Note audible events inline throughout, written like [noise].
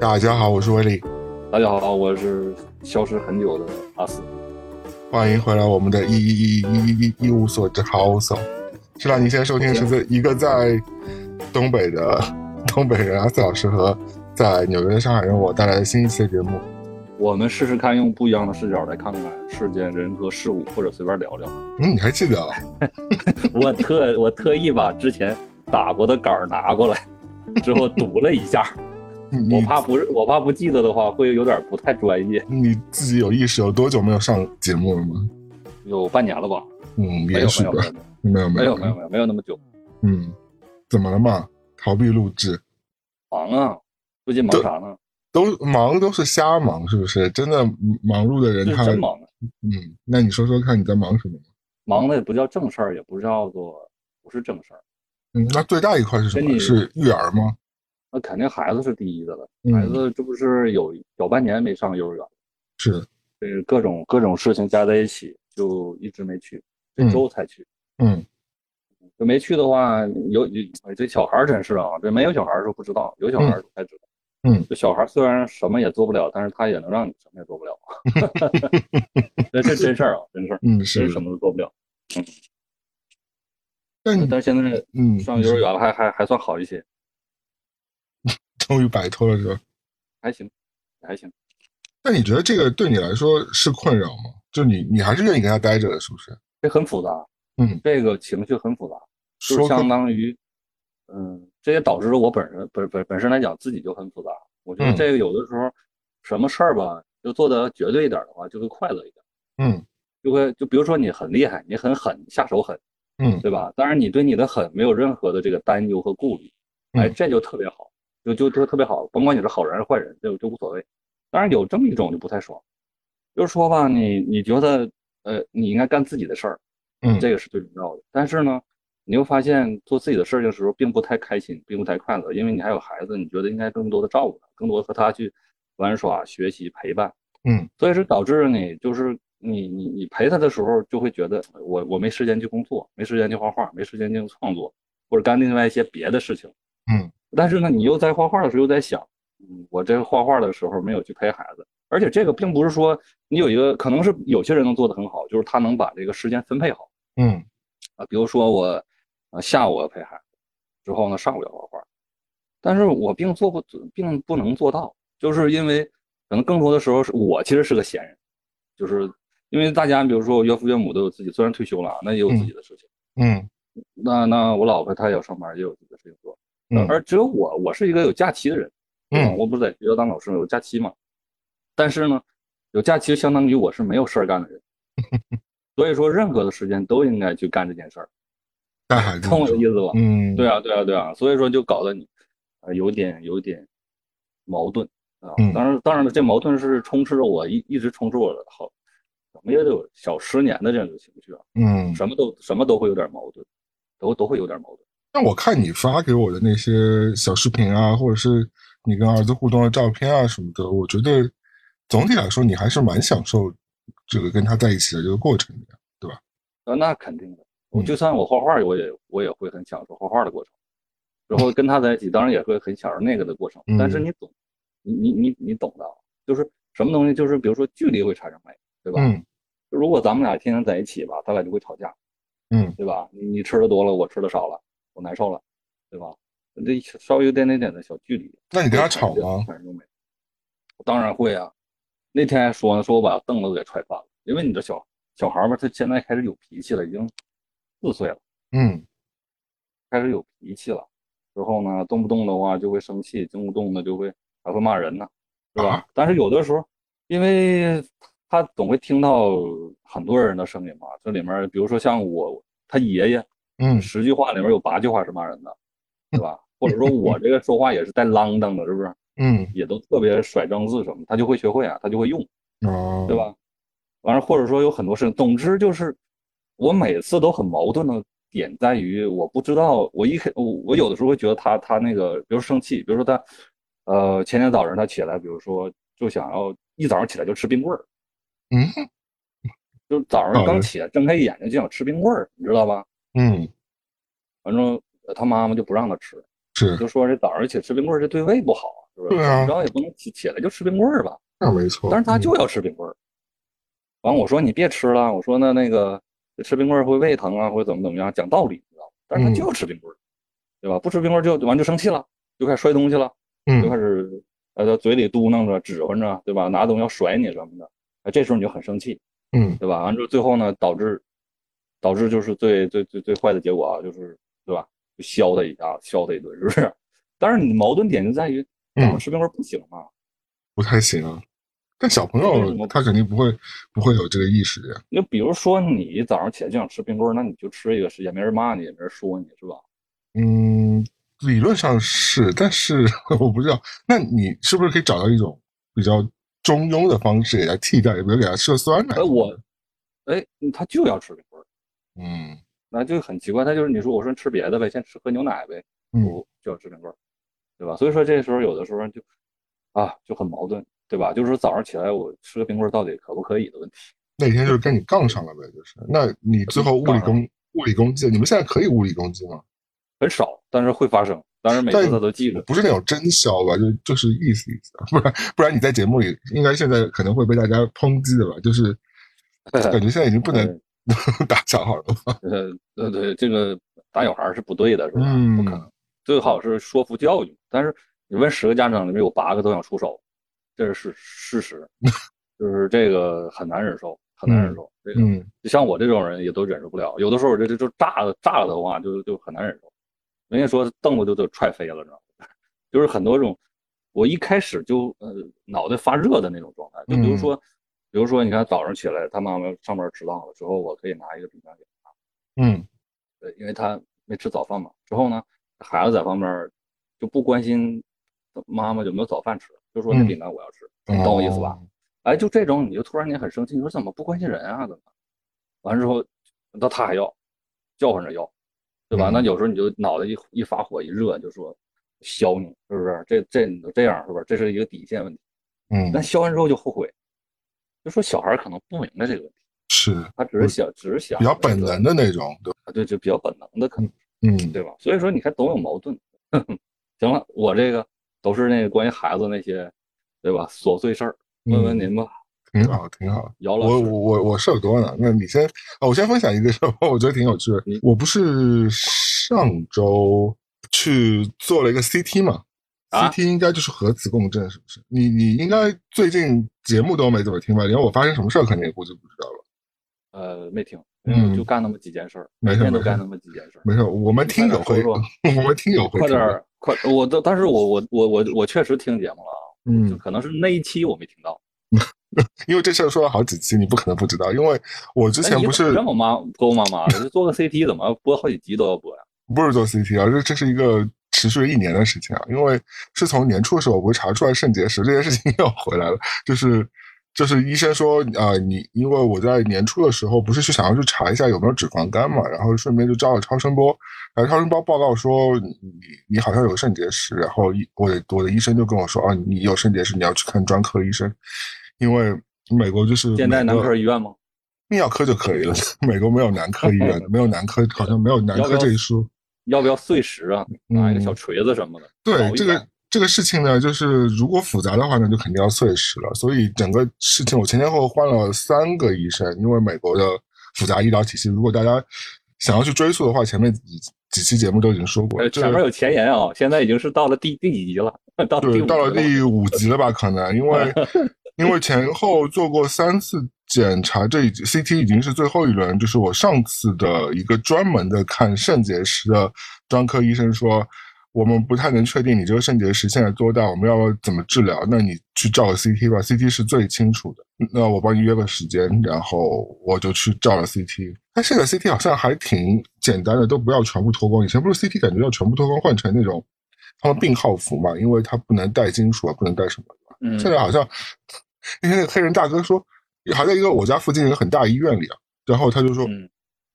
大家好，我是威利，大家好，我是消失很久的阿斯。欢迎回来我们的一一一一一一一无所知好手。是啦，你现在收听是在一个在东北的东北人阿斯老师和在纽约的上海人我带来的新一期的节目。我们试试看，用不一样的视角来看看世间人和事物，或者随便聊聊。嗯，你还记得啊？[laughs] 我特我特意把之前打过的杆儿拿过来，之后读了一下。你我怕不是我怕不记得的话，会有点不太专业。你自己有意识有多久没有上节目了吗？有半年了吧？嗯，也许吧没有，没有没没有没有没有没有那么久。嗯，怎么了嘛？逃避录制，忙啊，最近忙啥呢？都忙都是瞎忙，是不是？真的忙碌的人他，真忙啊，嗯，那你说说看你在忙什么？忙的也不叫正事儿，也不叫做不是正事儿。嗯，那最大一块是什么？是育儿吗？那肯定孩子是第一的了，嗯。孩子这不是有小半年没上幼儿园，是。的，这各种各种事情加在一起，就一直没去，这嗯周才去。嗯。就没去的话，有这小孩真是啊，这没有小孩儿的时候不知道，有小孩才知道。嗯，这小孩虽然什么也做不了，但是他也能让你什么也做不了。[laughs] 这这真事儿啊，真事儿，嗯真是什，么都做不了。但但是现在嗯上幼儿园了，还还还算好一些，终于摆脱了是吧？还行，还行。那你觉得这个对你来说是困扰吗？就你你还是愿意跟他待着的，是不是？这很复杂，嗯，这个情绪很复杂。就是相当于，嗯，这也导致了我本人本本本身来讲自己就很复杂。我觉得嗯这个有的时候，什么事儿吧，就做的绝对一点的话，就会快乐一点，嗯就会就比如说你很厉害，你很狠，下手狠，嗯对吧？当然你对你的狠没有任何的这个担忧和顾虑，哎，嗯这就特别好，就就就特别好，甭管你是好人还是坏人，就就无所谓。当然有这么一种就不太爽，就是说吧，你你觉得呃你应该干自己的事儿，嗯这个是最重要的。但是呢，你又发现做自己的事情的时候，并不太开心，并不太快乐，因为你还有孩子，你觉得应该更多的照顾他，更多的和他去玩耍、学习、陪伴。嗯所以是导致你就是你你你陪他的时候，就会觉得我我没时间去工作，没时间去画画，没时间去创作，或者干另外一些别的事情。嗯但是呢，你又在画画的时候又在想，嗯，我这个画画的时候没有去陪孩子，而且这个并不是说你有一个可能是有些人能做得很好，就是他能把这个时间分配好。嗯。啊，比如说我，啊，下午要陪孩子，之后呢上午要画画，但是我并做不，并不能做到，就是因为可能更多的时候是我其实是个闲人，就是因为大家比如说我岳父岳母都有自己，虽然退休了啊，那也有自己的事情，嗯。那那我老婆她也要上班，也有自己的事情做，嗯而只有我，我是一个有假期的人，嗯我不是在学校当老师有假期嘛，但是呢，有假期相当于我是没有事儿干的人，[laughs] 所以说任何的时间都应该去干这件事儿。带孩子，懂我的意思吧？嗯对啊，对啊，对啊，所以说就搞得你，呃，有点有点矛盾啊。嗯当然，当然了，这矛盾是充斥着我一一直充斥我的好，怎么也得有小十年的这样一个情绪啊，嗯。什么都什么都会有点矛盾，都都会有点矛盾。那我看你发给我的那些小视频啊，或者是你跟儿子互动的照片啊什么的，我觉得总体来说你还是蛮享受这个跟他在一起的这个过程的。啊，那肯定的，我嗯就算我画画，我也我也会很享受画画的过程，然后跟他在一起，当然也会很享受那个的过程。嗯但是你懂，你你你你懂的啊，就是什么东西，就是比如说距离会产生美，对吧？嗯如果咱们俩天天在一起吧，咱俩就会吵架，嗯对吧？你你吃的多了，我吃的少了，我难受了，对吧？这稍微有点点点的小距离，那你跟他吵吗？产生美，当然会啊。那天还说呢，说我把凳子都给踹翻了，因为你这小小孩儿吧，他现在开始有脾气了，已经四岁了，嗯开始有脾气了。之后呢，动不动的话就会生气，动不动的就会还会骂人呢，是吧？啊但是有的时候，因为他总会听到很多人的声音嘛，这里面比如说像我他爷爷，嗯十句话里面有八句话是骂人的，[laughs] 对吧？或者说我这个说话也是带啷当的，是不是？嗯也都特别甩脏字什么，他就会学会啊，他就会用，哦，对？吧？完了，或者说有很多事情，总之就是我每次都很矛盾的点在于，我不知道，我一开我我有的时候会觉得他他那个，比如生气，比如说他，呃，前天早上他起来，比如说就想要一早上起来就吃冰棍儿，嗯就早上刚起来睁开眼睛就想吃冰棍儿，你知道吧？嗯反正呃他妈妈就不让他吃，是就说这早上起吃冰棍儿这对胃不好，是不是？对啊然后也不能起起来就吃冰棍儿吧？那没错。嗯但是他就要吃冰棍儿。完，我说你别吃了，我说那那个吃冰棍儿会胃疼啊，或者怎么怎么样，讲道理，你知道吗？但是他嗯就要吃冰棍儿，对吧？不吃冰棍儿就完就生气了，就开始摔东西了，就开嗯始呃他嘴里嘟囔着、指唤着，对吧？拿东西要甩你什么的，哎，这时候你就很生气，嗯对吧？完之后最后呢，导致导致就是最最最最坏的结果啊，就是对吧？就削他一下，削他一顿，是不是？但是你矛盾点就在于，早上嗯，吃冰棍不行嘛？不太行啊。但小朋友他肯定不会不会有这个意识的呀。就比如说你早上起来就想吃冰棍，那你就吃一个，也没人骂你，也没人说你，是吧？嗯，理论上是，但是 [laughs] 我不知道，那你是不是可以找到一种比较中庸的方式给他替代，比如给他吃酸奶？哎，我，哎，他就要吃嗯那就很奇怪。他就是你说我说吃别的呗，先吃喝牛奶呗，嗯不就要吃冰棍儿，对吧？所以说这时候有的时候就啊就很矛盾，对吧？就是说早上起来我吃个冰棍儿到底可不可以的问题。那天就是跟你杠上了呗，就是。那你最后物理攻物理攻击，你们现在可以物理攻击吗？很少，但是会发生，但是每次他都记着。不是那种真削吧，就就是意思意思，不然不然你在节目里应该现在可能会被大家抨击的吧？就是 [laughs] 感觉现在已经不能 [laughs] 打小孩了吧？[laughs] 呃，对对，这个打小孩儿是不对的，是吧？嗯不可能，最好是说服教育。但是你问十个家长里面有八个都想出手，这是事实，[laughs] 就是这个很难忍受，很难忍受。这个嗯就像我这种人也都忍受不了，有的时候这这就炸了炸了的话，就就很难忍受。人家说凳子就都踹飞了，知道吗？就是很多种，我一开始就呃脑袋发热的那种状态，就比如说，比如说你看早上起来，他妈妈上班迟到了之后，我可以拿一个饼干给他，嗯对，因为他没吃早饭嘛。之后呢，孩子在旁边就不关心妈妈有没有早饭吃，就说那嗯饼干我要吃，你懂我意思吧？哦哎，就这种你就突然间很生气，你说怎么不关心人啊？怎么？完了之后，那他还要叫唤着要，对吧？嗯那有时候你就脑袋一一发火一热，就说削你，是不是？这这你都这样，是不是？这是一个底线问题。嗯但削完之后就后悔，就说小孩可能不明白这个问题，是他只是想，只是想比较本能的那种，对吧？对，就比较本能的可能。嗯对吧？所以说你看总有矛盾。[laughs] 行了，我这个都是那个关于孩子那些，对吧？琐碎事儿，问问您吧，挺好挺好。姚老师。我我我我事儿多呢，那你先啊，我先分享一个事儿，我觉得挺有趣的你。我不是上周去做了一个 CT 嘛、啊 c t 应该就是核磁共振，是不是？你你应该最近节目都没怎么听吧？连我发生什么事儿肯定也估计不知道了？呃，没听，嗯就干那么几件事儿，每天都干那么几件事儿。没事，我们听友会，快 [laughs] 我们听友会快点儿，快！我都，但是我我我我我确实听节目了啊，就嗯，可能是那一期我没听到。[laughs] 因为这事儿说了好几期，你不可能不知道，因为我之前不是怎么这么妈婆婆妈妈做个 CT 怎么播好几集都要播呀？不是做 CT 啊，这这是一个持续了一年的时间啊，因为是从年初的时候，我不是查出来肾结石这件事情 [laughs] 又回来了，就是就是医生说啊、呃你因为我在年初的时候不是去想要去查一下有没有脂肪肝嘛，然后顺便就照了超声波，然后超声波报告说你你好像有肾结石，然后医我的我的医生就跟我说啊，你有肾结石，你要去看专科医生，因为美国就是现在男科医院吗？泌尿科就可以了，[laughs] 美国没有男科医院，[laughs] 没有男科，好像没有男科这一说。要不要碎石啊？拿一个小锤子什么的？嗯对这个这个事情呢，就是如果复杂的话呢，就肯定要碎石了。所以整个事情我前前后后换了三个医生，因为美国的复杂医疗体系，如果大家想要去追溯的话，前面几几期节目都已经说过前面有前言啊，现在已经是到了第第几集了？到到了第五集了吧？可能因为 [laughs] 因为前后做过三次检查，这 CT 已经是最后一轮。就是我上次的一个专门的看肾结石的专科医生说，我们不太能确定你这个肾结石现在多大，我们要怎么治疗？那你去照个 CT 吧，CT 是最清楚的。那我帮你约个时间，然后我就去照了 CT。但现在 CT 好像还挺简单的，都不要全部脱光。以前不是 CT 感觉要全部脱光，换成那种他们病号服嘛，因为它不能带金属啊，不能带什么的。嗯，现在好像那 [laughs] 天那个黑人大哥说，还在一个我家附近一个很大医院里啊，然后他就说，嗯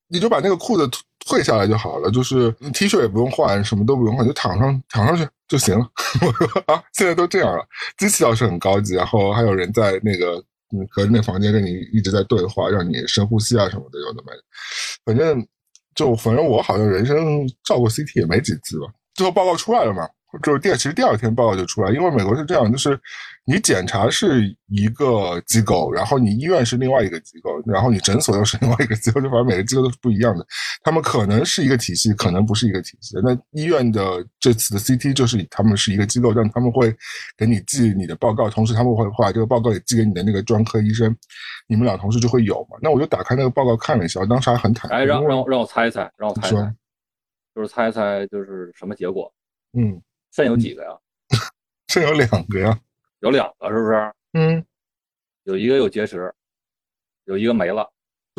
你就把那个裤子退下来就好了，就是 T 恤也不用换，什么都不用换，就躺上躺上去就行了。我说啊，现在都这样了，机器倒是很高级，然后还有人在那个嗯隔着那房间跟你一直在对话，让你深呼吸啊什么的，有的没的。反正就反正我好像人生照过 CT 也没几次吧。最后报告出来了嘛，就是第其实第二天报告就出来，因为美国是这样，就是你检查是一个机构，然后你医院是另外一个机构，然后你诊所又是另外一个机构，就反正每个机构都是不一样的。他们可能是一个体系，可能不是一个体系。那医院的这次的 CT 就是他们是一个机构，但他们会给你寄你的报告，同时他们会把这个报告也寄给你的那个专科医生，你们俩同事就会有嘛。那我就打开那个报告看了一下，当时还很忐忑。哎，让让让我猜一猜，让我猜说猜，就是猜一猜就是什么结果？嗯，肾有几个呀？[laughs] 肾有两个呀。有两个是不是？嗯，有一个有结石，有一个没了。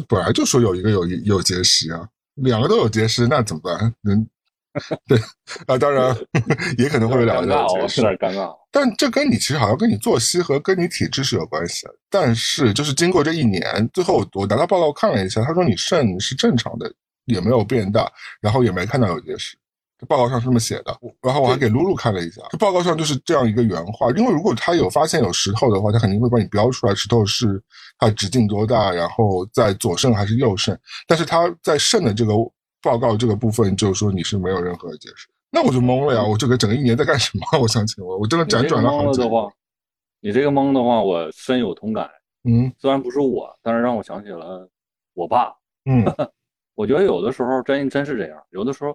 本来就说有一个有有结石啊，两个都有结石，那怎么办？人 [laughs] 对啊，当然 [laughs] 也可能会有两个结石有，点尴尬。但这跟你其实好像跟你作息和跟你体质是有关系的。但是就是经过这一年，最后我拿到报告看了一下，他说你肾是正常的，也没有变大，然后也没看到有结石。这报告上是这么写的，然后我还给露露看了一下，这报告上就是这样一个原话。因为如果他有发现有石头的话，他肯定会帮你标出来石头是它直径多大，然后在左肾还是右肾。但是他在肾的这个报告这个部分，就是说你是没有任何解释。那我就懵了呀！我这个整个一年在干什么？我想请问，我真的辗转了好久。懵的话，你这个懵的话，我深有同感。嗯虽然不是我，但是让我想起了我爸。嗯 [laughs] 我觉得有的时候真真是这样，有的时候，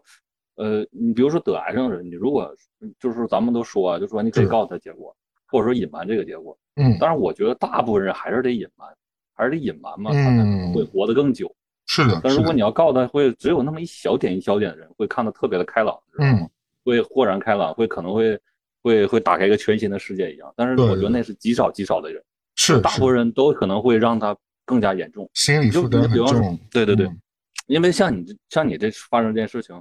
呃，你比如说得癌症的人，你如果就是咱们都说啊，就说你可以告诉他结果，或者说隐瞒这个结果。嗯，但是，我觉得大部分人还是得隐瞒，还是得隐瞒嘛，他才嗯会活得更久。是的，但如果你要告诉他，会只有那么一小点一小点的人会看得特别的开朗，知道吗嗯会豁然开朗，会可能会会会打开一个全新的世界一样。但是我觉得那是极少极少的人，是是大部分人都可能会让他更加严重。心理就负担重。对对对，嗯因为像你这像你这发生这件事情，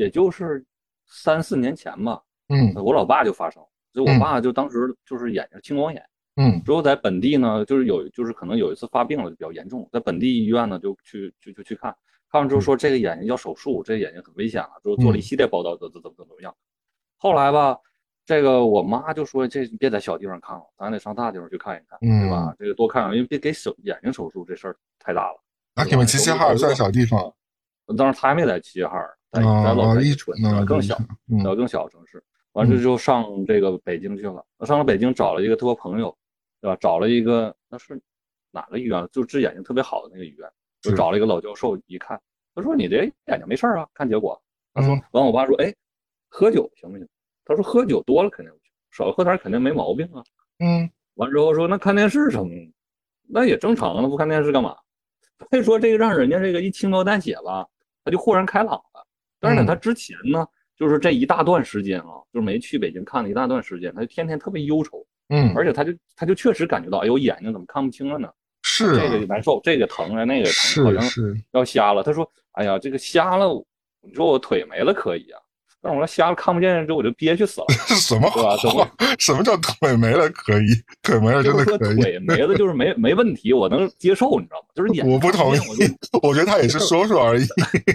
也就是三四年前吧，嗯。我老爸就发烧，就我嗯。爸就当时就是眼睛青光眼，嗯。之后在本地呢，就是有就是可能有一次发病了就比较严重，在本地医院呢就去就就去看，看完之后说这个眼睛要手术，这个眼睛很危险了，之后做了一系列报道，怎怎怎么怎么样。后来吧，这个我妈就说这别在小地方看了，咱得上大地方去看一看，对吧？这个多看看，因为别给手眼睛手术这事儿太大了。那你们齐齐哈尔算小地方当时他还没在齐齐哈尔，在啊在老家一伊春，那更小。嗯到更小的城市，完事就上这个北京去了。上了北京找了一个托朋友，对吧？找了一个那是哪个医院？就治眼睛特别好的那个医院，就找了一个老教授，一看，他说你这眼睛没事儿啊，看结果。他说嗯，完我爸说，哎，喝酒行不行？他说喝酒多了肯定不行，少喝点儿肯定没毛病啊。嗯完之后说那看电视什么的，那也正常啊，那不看电视干嘛？[laughs] 所以说这个让人家这个一轻描淡写吧，他就豁然开朗了。但是呢，嗯他之前呢，就是这一大段时间啊，就是没去北京看了一大段时间，他就天天特别忧愁，嗯，而且他就他就确实感觉到，哎呦，眼睛怎么看不清了呢？是这个啊难受，这个疼啊，那个疼，好像是是，要瞎了。他说，哎呀，这个瞎了，你说我腿没了可以啊，但我要瞎了看不见之后我就憋屈死了。[laughs] 是什么？什么叫腿没了可以？腿没了真的可以？腿没了就是没没问题，我能接受，你知道吗？就是眼睛我不同意我就，我觉得他也是说说而已。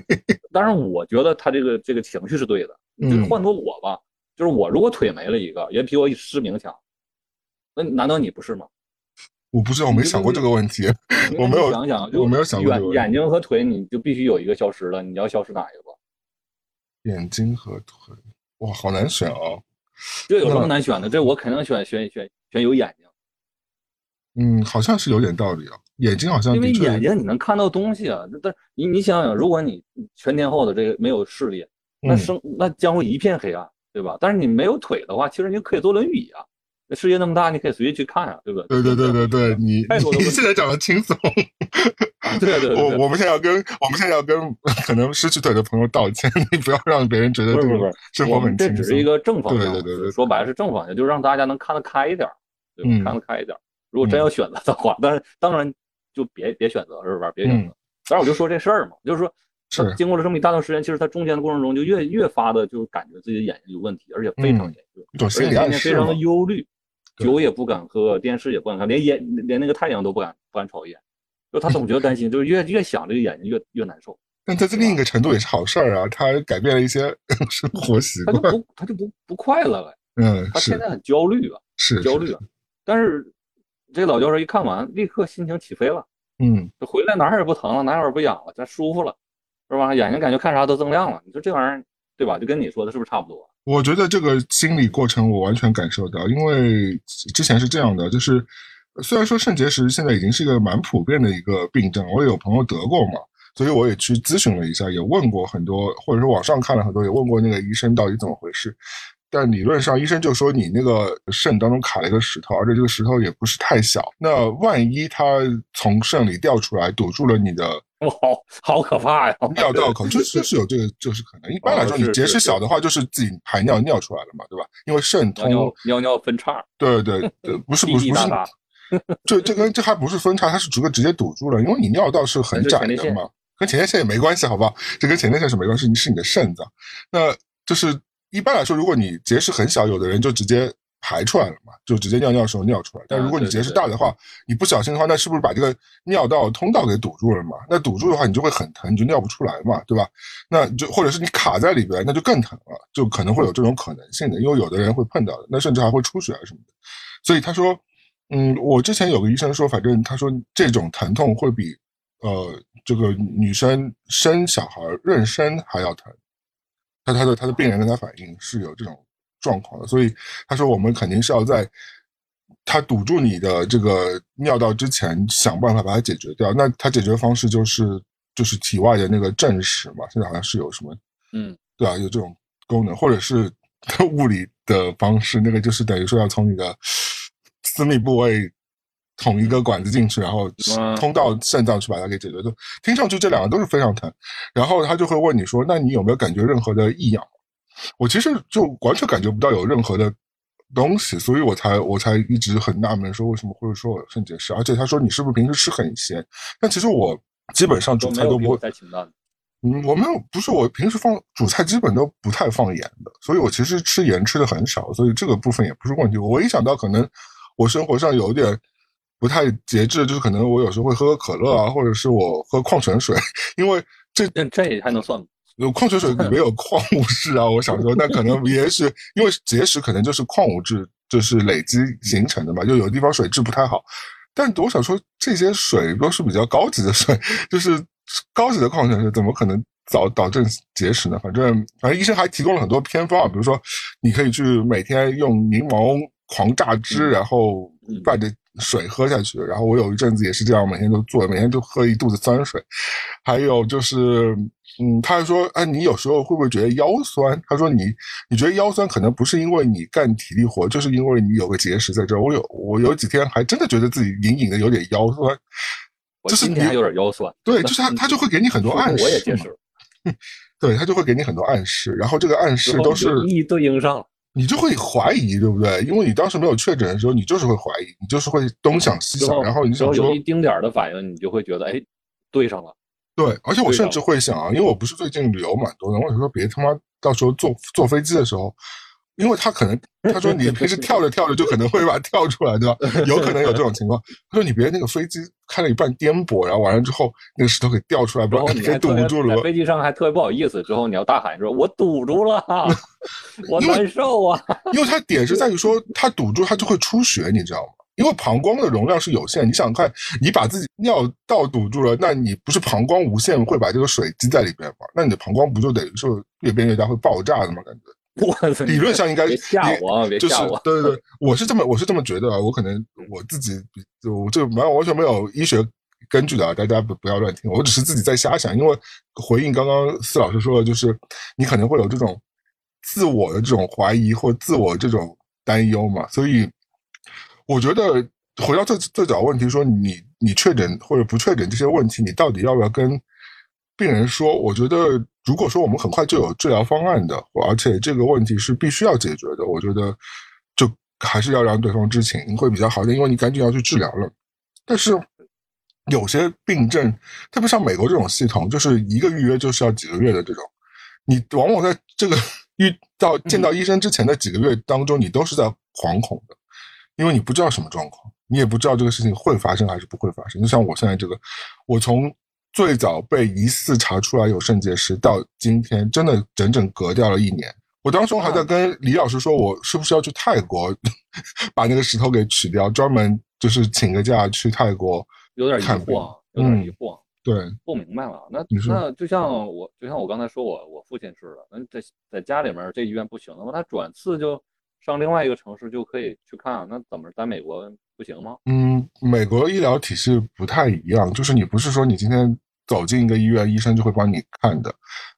[laughs] 但是，我觉得他这个这个情绪是对的。嗯就是换做我吧，就是我如果腿没了一个，也比我失明强。那难道你不是吗？我不知道，我没想过这个问题。我没有想想，就我没有想眼眼睛和腿，你就必须有一个消失了，你要消失哪一个吧？眼睛和腿，哇，好难选哦。这有什么难选的？这我肯定选选选选有眼睛，嗯，好像是有点道理啊。眼睛好像因为眼睛你能看到东西啊。但你你想想，如果你全天候的这个没有视力，那嗯生那将会一片黑暗，对吧？但是你没有腿的话，其实你可以坐轮椅啊。那世界那么大，你可以随意去看啊，对不对？对对对对对，你你现在讲的轻松。对对对对，[laughs] 我我们现在要跟我们现在要跟可能失去腿的朋友道歉，[laughs] 你不要让别人觉得这种不是不是生我们活很轻松这只是一。个正方向，对对对对对说白了是正方向，就是让大家能看得开一点儿，对吧？嗯看得开一点儿。如果真要选择的话，但是当然就别别选择，是吧？别选择。嗯但是我就说这事儿嘛，就是说，是经过了这么一大段时间，其实他中间的过程中就越越发的就感觉自己的眼睛有问题，而且非常嗯严重，而且非常的。忧虑，对酒也不敢喝，电视也不敢看，连眼连那个太阳都不敢不敢瞅一眼，就他总觉得担心，就是越越想这个眼睛越越难受，但在这另一个程度也是好事儿啊，他改变了一些生活习惯他就。不他就不不快乐了，嗯，他现在很焦虑啊。是焦虑啊。但是这老教授一看完，立刻心情起飞了，嗯，就回来哪儿也不疼了，哪儿也不痒了，咱舒服了，是吧？眼睛感觉看啥都锃亮了。你说这玩意儿，对吧？就跟你说的是不是差不多？我觉得这个心理过程我完全感受到，因为之前是这样的，就是虽然说肾结石现在已经是一个蛮普遍的一个病症，我也有朋友得过嘛，所以我也去咨询了一下，也问过很多，或者说网上看了很多，也问过那个医生到底怎么回事。但理论上，医生就说你那个肾当中卡了一个石头，而且这个石头也不是太小。那万一它从肾里掉出来，堵住了你的，[laughs] 哇，好好可怕呀！尿道口，就就是有这个，就是可能。一般来说，你结石小的话，就是自己排尿尿出来了嘛，对吧？因为肾通尿尿分叉。对对 [laughs] 对，不是不是不是，这这跟这还不是分叉，它是直接直接堵住了，因为你尿道是很窄的嘛，跟前列腺也没关系，好不好？这跟前列腺是没关系，你是你的肾脏，那就是。一般来说，如果你结石很小，有的人就直接排出来了嘛，就直接尿尿时候尿出来。但如果你结石大的话，你不小心的话，那是不是把这个尿道通道给堵住了嘛？那堵住的话，你就会很疼，你就尿不出来嘛，对吧？那就或者是你卡在里边，那就更疼了，就可能会有这种可能性的，因为有的人会碰到的，那甚至还会出血啊什么的。所以他说，嗯，我之前有个医生说，反正他说这种疼痛会比呃这个女生生小孩妊娠还要疼。他他的他的病人跟他反映是有这种状况的，所以他说我们肯定是要在他堵住你的这个尿道之前想办法把它解决掉。那他解决方式就是就是体外的那个正石嘛，现在好像是有什么嗯，对啊，有这种功能，或者是物理的方式，那个就是等于说要从你的私密部位。捅一个管子进去，然后通到肾脏去把它给解决。就听上去这两个都是非常疼，然后他就会问你说：“那你有没有感觉任何的异样？”我其实就完全感觉不到有任何的东西，所以我才我才一直很纳闷，说为什么会说我肾结石？而且他说你是不是平时吃很咸？但其实我基本上煮菜都不会。嗯，我没有，不是我平时放煮菜基本都不太放盐的，所以我其实吃盐吃的很少，所以这个部分也不是问题。我一想到可能我生活上有点。不太节制，就是可能我有时候会喝可乐啊，或者是我喝矿泉水，[laughs] 因为这这还能算吗？有矿泉水里面有矿物质啊，我想说，那可能也许因为结石，可能就是矿物质就是累积形成的嘛，就有的地方水质不太好。但我想说，这些水都是比较高级的水，就是高级的矿泉水，怎么可能导导致结石呢？反正反正医生还提供了很多偏方啊，比如说你可以去每天用柠檬狂榨汁，然后拌着。水喝下去，然后我有一阵子也是这样，每天都做，每天都喝一肚子酸水。还有就是，嗯，他还说，哎，你有时候会不会觉得腰酸？他说你，你觉得腰酸可能不是因为你干体力活，就是因为你有个结石在这儿。我有，我有几天还真的觉得自己隐隐的有点腰酸，就是你有点腰酸。对，就是他，他就会给你很多暗示。我也结石。对他就会给你很多暗示，然后这个暗示都是一对应上。你就会怀疑，对不对？因为你当时没有确诊的时候，你就是会怀疑，你就是会东想西想，然后你想说有一丁点儿的反应，你就会觉得，哎，对上了。对，而且我甚至会想啊，因为我不是最近旅游蛮多的，我想说别他妈到时候坐坐飞机的时候。因为他可能他说你 [laughs] 平时跳着跳着就可能会把它跳出来，对吧？[laughs] 有可能有这种情况。他说你别那个飞机开了一半颠簸，然后完了之后那个石头给掉出来，把你给堵住了。在飞机上还特别不好意思，之后你要大喊说：“我堵住了，[laughs] 我难受啊！”因为它点是在于说它堵住，它就会出血，你知道吗？因为膀胱的容量是有限，你想看你把自己尿道堵住了，那你不是膀胱无限会把这个水积在里边吗？那你的膀胱不就等于说越变越大会爆炸的吗？感觉？[laughs] 我理论上应该别吓我，别吓我。对对对，我是这么我是这么觉得啊。我可能我自己就这完完全没有医学根据的啊，大家不不要乱听。我只是自己在瞎想，因为回应刚刚四老师说的，就是你可能会有这种自我的这种怀疑或自我这种担忧嘛。所以我觉得回到最最早问题，说你你确诊或者不确诊这些问题，你到底要不要跟病人说？我觉得。如果说我们很快就有治疗方案的，而且这个问题是必须要解决的，我觉得就还是要让对方知情会比较好一点，因为你赶紧要去治疗了。但是有些病症，特别像美国这种系统，就是一个预约就是要几个月的这种，你往往在这个 [laughs] 遇到见到医生之前的几个月当中，你都是在惶恐的，因为你不知道什么状况，你也不知道这个事情会发生还是不会发生。就像我现在这个，我从。最早被疑似查出来有肾结石，到今天真的整整隔掉了一年。我当时还在跟李老师说，我是不是要去泰国 [laughs] 把那个石头给取掉，专门就是请个假去泰国。有点疑惑，有点疑惑。对，不明白了。那那就像我就像我刚才说我我父亲似的，那在在家里面这医院不行的话，他转次就上另外一个城市就可以去看。那怎么在美国不行吗？嗯，美国医疗体系不太一样，就是你不是说你今天走进一个医院，医生就会帮你看的。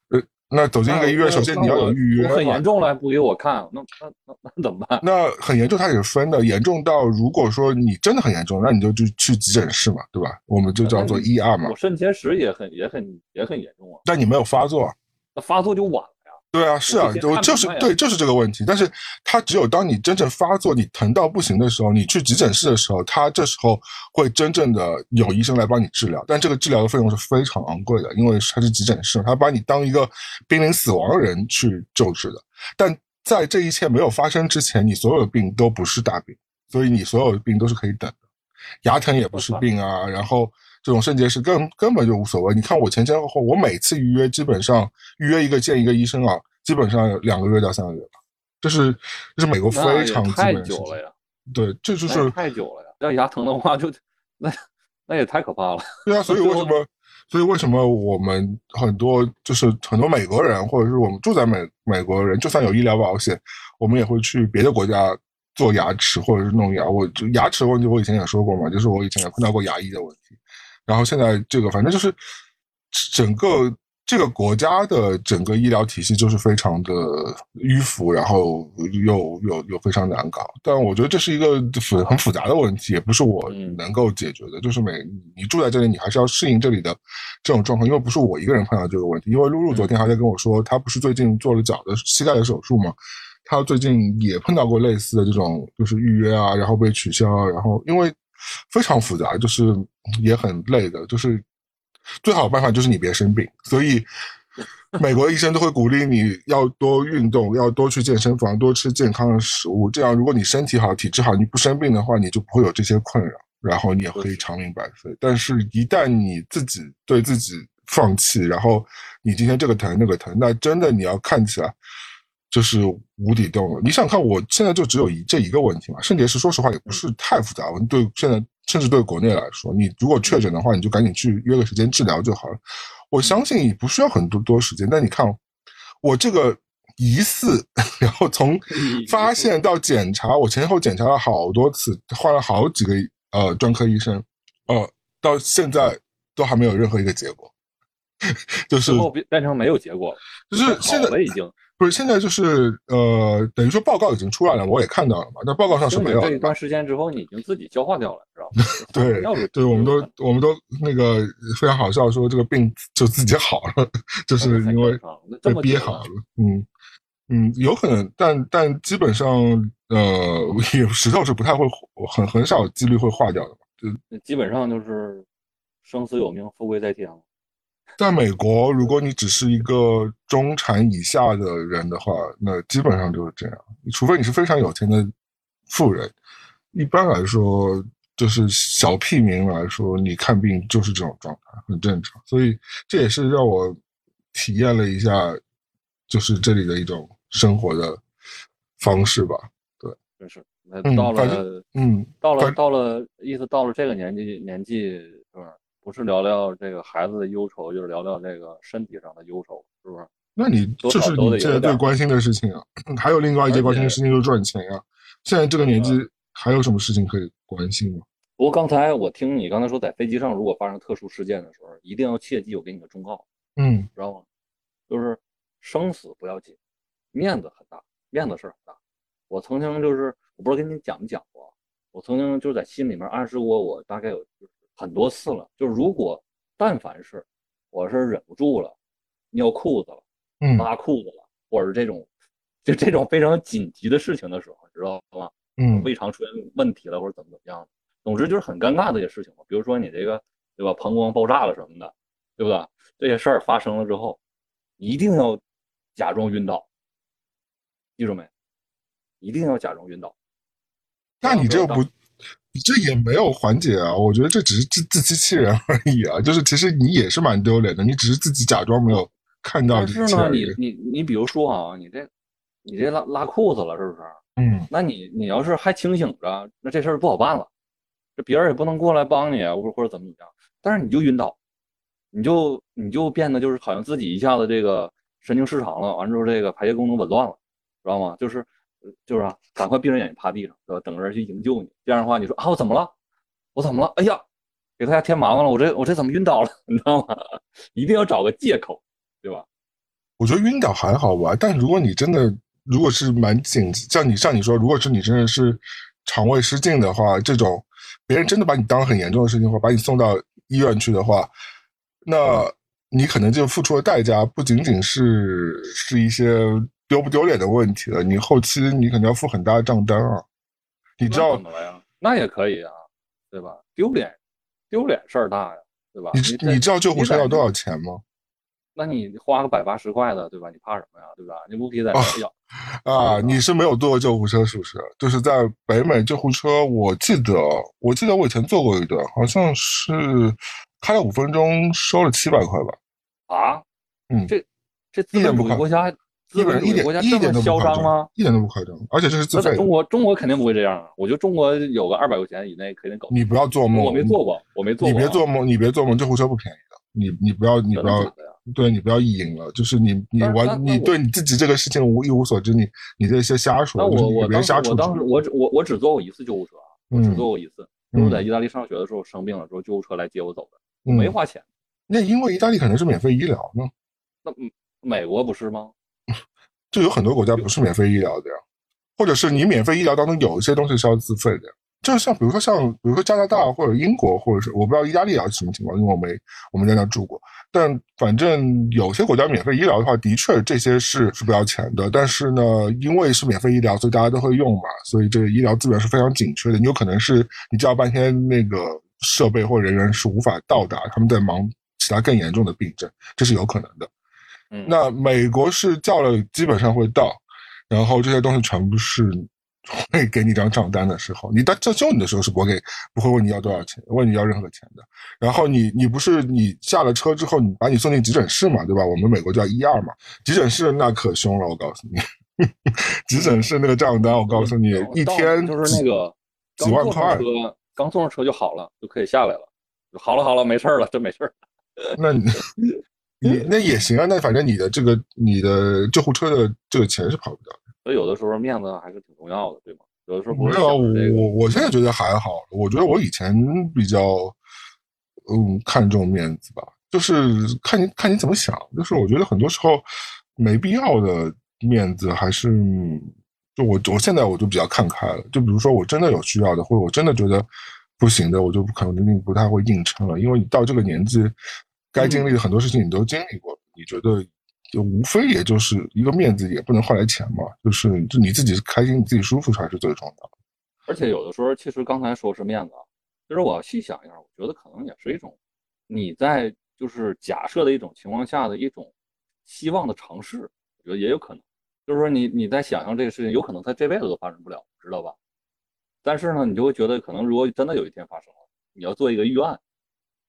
呃，那走进一个医院，首先你要有预约很严重了还不给我看，那那那那怎么办？那很严重，它也是分的，严重到如果说你真的很严重，那你就去去急诊室嘛，对吧？我们就叫做 ER 嘛我。肾结石也很也很也很严重啊，但你没有发作，那发作就晚了呀。对啊，是啊我之，前我看明白呀就是对，就是这个问题。但是它只有当你真正发作，你疼到不行的时候，你去急诊室的时候，他这时候会真正的有医生来帮你治疗。但这个治疗的费用是非常昂贵的，因为它是急诊室，他把你当一个濒临死亡的人去救治的。但在这一切没有发生之前，你所有的病都不是大病，所以你所有的病都是可以等的。牙疼也不是病啊，然后这种肾结石根根本就无所谓。你看我前前后后，我每次预约基本上预约一个见一个医生啊，基本上两个月到三个月吧，这是这是美国非常久了。呀，对，这就是太久了呀。要牙疼的话就那那也太可怕了。对啊，所以为什么？[laughs] 所以为什么我们很多就是很多美国人，或者是我们住在美美国人，就算有医疗保险，我们也会去别的国家做牙齿或者是弄牙。我就牙齿问题，我以前也说过嘛，就是我以前也碰到过牙医的问题，然后现在这个反正就是整个这个国家的整个医疗体系就是非常的迂腐，然后又又又非常难搞。但我觉得这是一个复很复杂的问题，也不是我嗯能够解决的。就是每你住在这里，你还是要适应这里的这种状况，因为不是我一个人碰到这个问题。因为露露昨天还在跟我说，她不是最近做了脚的膝盖的手术嘛，他最近也碰到过类似的这种，就是预约啊，然后被取消啊，然后因为非常复杂，就是也很累的，就是最好的办法就是你别生病，所以美国医生都会鼓励你要多运动，要多去健身房，多吃健康的食物。这样，如果你身体好、体质好，你不生病的话，你就不会有这些困扰，然后你也可以长命百岁。但是，一旦你自己对自己放弃，然后你今天这个疼那个疼，那真的你要看起来就是无底洞了。你想看，我现在就只有一这一个问题嘛，肾结石，说实话也不是太复杂。对现在甚至对国内来说，你如果确诊的话，你就赶紧去约个时间治疗就好了。我相信你不需要很多多时间，但你看哦我这个疑似，[laughs] 然后从发现到检查，我前后检查了好多次，换了好几个呃专科医生，呃，到现在都还没有任何一个结果，[laughs] 就是最后变变成没有结果了，就是现在已经。不是现在就是呃，等于说报告已经出来了，我也看到了嘛，那报告上是没有的。这一段时间之后，你已经自己消化掉了，知道吗？[laughs] 对对，我们都我们都那个非常好笑，说这个病就自己好了，就是因为被憋好了。嗯嗯，有可能，但但基本上呃，[laughs] 也石头是不太会很很少几率会化掉的嘛。就基本上就是生死有命，富贵在天了。在美国，如果你只是一个中产以下的人的话，那基本上就是这样。除非你是非常有钱的富人，一般来说，就是小屁民来说，你看病就是这种状态，很正常。所以这也是让我体验了一下，就是这里的一种生活的方式吧。对，真是。那嗯到了，嗯，到了，到了，意思到了这个年纪，年纪是不是？不是聊聊这个孩子的忧愁，就是聊聊这个身体上的忧愁，是不是？那你这是你现在最关心的事情啊。还有另外一件关心的事情就是赚钱啊。现在这个年纪还有什么事情可以关心吗？不过刚才我听你刚才说，在飞机上如果发生特殊事件的时候，一定要切记我给你的忠告，嗯，知道吗？就是生死不要紧，面子很大，面子事儿很大。我曾经就是，我不知道跟你讲没讲过，我曾经就在心里面暗示过，我大概有很多次了，就是如果但凡是我是忍不住了，尿裤子了，嗯，拉裤子了，或者这种就这种非常紧急的事情的时候，知道吗？嗯，胃肠出现问题了，或者怎么怎么样的，总之就是很尴尬的一些事情嘛。比如说你这个对吧，膀胱爆炸了什么的，对不对？这些事儿发生了之后，一定要假装晕倒，记住没？一定要假装晕倒。那你这不，你这也没有缓解啊！我觉得这只是自自欺欺人而已啊！就是其实你也是蛮丢脸的，你只是自己假装没有看到但是呢，你你你比如说啊，你这你这拉拉裤子了，是不是？嗯，那你你要是还清醒着，那这事儿不好办了，这别人也不能过来帮你啊，或或者怎么怎么样。但是你就晕倒，你就你就变得就是好像自己一下子这个神经失常了，完之后这个排泄功能紊乱了，知道吗？就是就是啊，赶快闭上眼睛趴地上，对吧？等着人去营救你。这样的话，你说啊，我怎么了？我怎么了？哎呀，给大家添麻烦了，我这我这怎么晕倒了？[laughs] 你知道吗？一定要找个借口，对吧？我觉得晕倒还好吧，但如果你真的如果是蛮紧急，像你像你说，如果是你真的是肠胃失禁的话，这种别人真的把你当很严重的事情，或把你送到医院去的话，那你可能就付出的代价不仅仅是是一些丢不丢脸的问题了，你后期你肯定要付很大的账单啊。你知道怎么了呀？那也可以啊，对吧？丢脸丢脸事儿大呀，对吧？你这你知道救护车要多少钱吗？那你花个百八十块的，对吧？你怕什么呀，对吧？你不比在这儿要啊，你是没有坐过救护车是不是？就是在北美救护车，我记得我记得我以前坐过一段，好像是开了五分钟收了七百块吧。啊？嗯这这资本一点不夸主义国家，资一点一本主义国家这么点一点都不嚣张吗？？一点都不夸张，而且这是在费。中国中国肯定不会这样啊！我觉得中国有个二百块钱以内肯定搞。你不要做梦，我没做过，我没做你过你。别做梦，你别做梦，救护车不便宜的。你你不要你不要对你不要意淫了，就是你你完你对你自己这个事情无一无所知，你你这些瞎说，我我当时我当时我只我我只坐过一次救护车啊，我只嗯坐过一次。就是我在嗯意大利上学的时候生病了之后，救护车来接我走的，我没花钱。那因为意大利可能是免费医疗呢，那嗯美国不是吗？就有很多国家不是免费医疗的呀，或者是你免费医疗当中有一些东西是要自费的。就是像比如说像比如说加拿大或者英国，或者是我不知道意大利啊什么情况，因为我没我们在那住过。但反正有些国家免费医疗的话，的确这些是是不要钱的。但是呢，因为是免费医疗，所以大家都会用嘛，所以这个医疗资源是非常紧缺的。你有可能是你叫半天那个设备或人员是无法到达，他们在忙其他更严重的病症，这是有可能的。嗯，那美国是叫了，基本上会到，然后这些东西全部是会给你一张账单的时候，你到这救你的时候是不会给不会问你要多少钱，问你要任何钱的。然后你你不是你下了车之后，你把你送进急诊室嘛，对吧？我们美国叫一二嘛，急诊室那可凶了，我告诉你，[laughs] 急诊室那个账单，我告诉你，一天就是那个几万块刚坐上车，刚坐上车就好了，就可以下来了。好了好了，没事儿了，真没事儿。那你你那也行啊，那反正你的这个你的救护车的这个钱是跑不掉的。所以有的时候面子还是挺重要的，对吗？有的时候不是没有，想着这个我我现在觉得还好。我觉得我以前比较，嗯，看重面子吧，就是看你看你怎么想。就是我觉得很多时候没必要的面子，还是就我我现在我就比较看开了。就比如说我真的有需要的，或者我真的觉得不行的，我就可能不太会硬撑了。因为你到这个年纪，该经历的很多事情你都经历过，你觉得就无非也就是一个面子，也不能换来钱嘛。就是就你自己开心，你自己舒服才是最重要的。而且有的时候，其实刚才说是面子啊，其实我要细想一下，我觉得可能也是一种你在就是假设的一种情况下的一种希望的尝试，我觉得也有可能。就是说你你在想象这个事情，有可能他这辈子都发生不了，知道吧？但是呢，你就会觉得可能如果真的有一天发生了，你要做一个预案，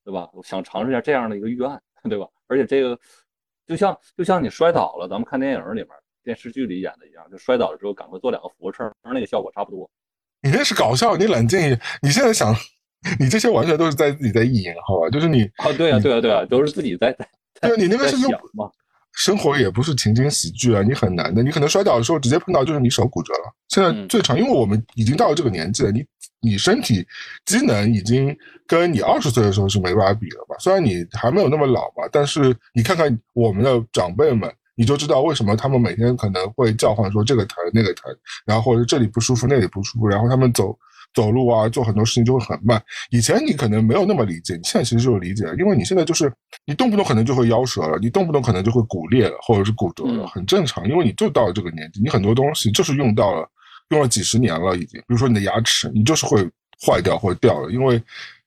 对吧？我想尝试一下这样的一个预案，对吧？而且这个就像就像你摔倒了，咱们看电影里面、电视剧里演的一样，就摔倒了之后赶快做两个俯卧撑，那个效果差不多。你这是搞笑，你冷静一点。你现在想，你这些完全都是在自己在意淫，好吧？就是你，啊，对啊，对啊，对啊，都是自己在在对你那个是用想嘛。生活也不是情景喜剧啊，你很难的。你可能摔倒的时候直接碰到就是你手骨折了。现在嗯最常，因为我们已经到了这个年纪了，你你身体机能已经跟你二十岁的时候是没办法比了吧？虽然你还没有那么老吧，但是你看看我们的长辈们，你就知道为什么他们每天可能会叫唤说这个疼那个疼，然后或者这里不舒服那里不舒服，然后他们走。走路啊，做很多事情就会很慢。以前你可能没有那么理解，你现在其实就有理解了，因为你现在就是你动不动可能就会腰折了，你动不动可能就会骨裂了，或者是骨折了，嗯很正常。因为你就到了这个年纪，你很多东西就是用到了，用了几十年了已经。比如说你的牙齿，你就是会坏掉或者掉了，因为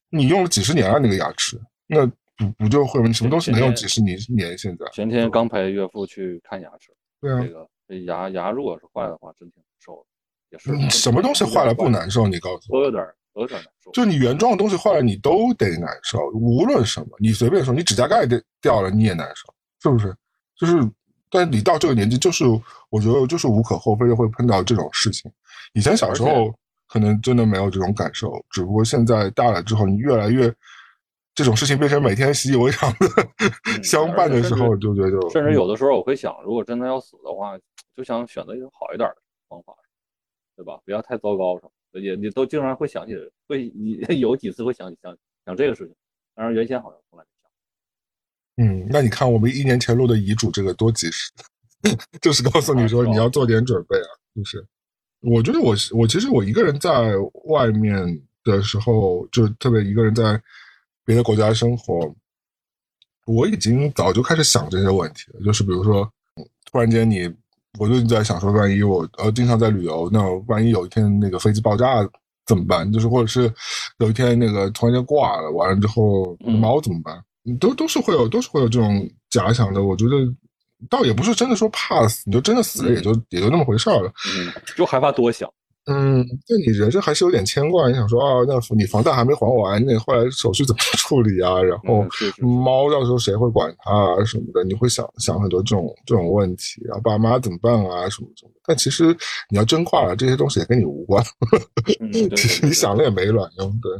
你用了几十年了那个牙齿，那不不就会吗？什么东西能用几十年年？现在前天刚陪岳父去看牙齿，对啊这，个这牙牙如果是坏的话，真挺难受的，也是嗯什么东西坏了不难受？你告诉我。都有点有点儿难受。就你原装的东西坏了，你都得难受，无论什么，你随便说，你指甲盖掉掉了你也难受，是不是？就是，但你到这个年纪，就是我觉得就是无可厚非的会碰到这种事情。以前小时候可能真的没有这种感受，只不过现在大了之后，你越来越这种事情变成每天习以为常的相伴的时候，就觉得甚至有的时候我会想，如果真的要死的话，就想选择一个好一点的方法，对吧？不要太糟糕，也你都经常会想起，会你 [laughs] 有几次会想起想想这个事情，当然原先好像从来。嗯，那你看我们一年前录的遗嘱，这个多及时，[laughs] 就是告诉你说你要做点准备啊，就是。我觉得我我其实我一个人在外面的时候，就特别一个人在别的国家生活，我已经早就开始想这些问题了。就是比如说，突然间你，我就在想说，万一我呃经常在旅游，那万一有一天那个飞机爆炸怎么办？就是或者是有一天那个突然间挂了，完了之后猫怎么办？都都是会有都是会有这种假想的。我觉得。倒也不是真的说怕死，你就真的死了，也就也就那么回事儿了。嗯，就害怕多想。嗯，就你人生还是有点牵挂，你想说啊，那你房贷还没还完，那后来手续怎么处理啊？然后猫到时候谁会管它啊什么的？你会想想很多这种这种问题然后，爸妈怎么办啊什么什么？但其实你要真挂了，这些东西也跟你无关。[laughs] 其实你想了也没卵用。对，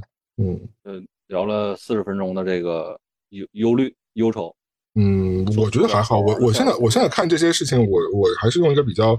嗯嗯，聊了四十分钟的这个忧忧虑忧愁。嗯，我觉得还好。我我现在我现在看这些事情，我我还是用一个比较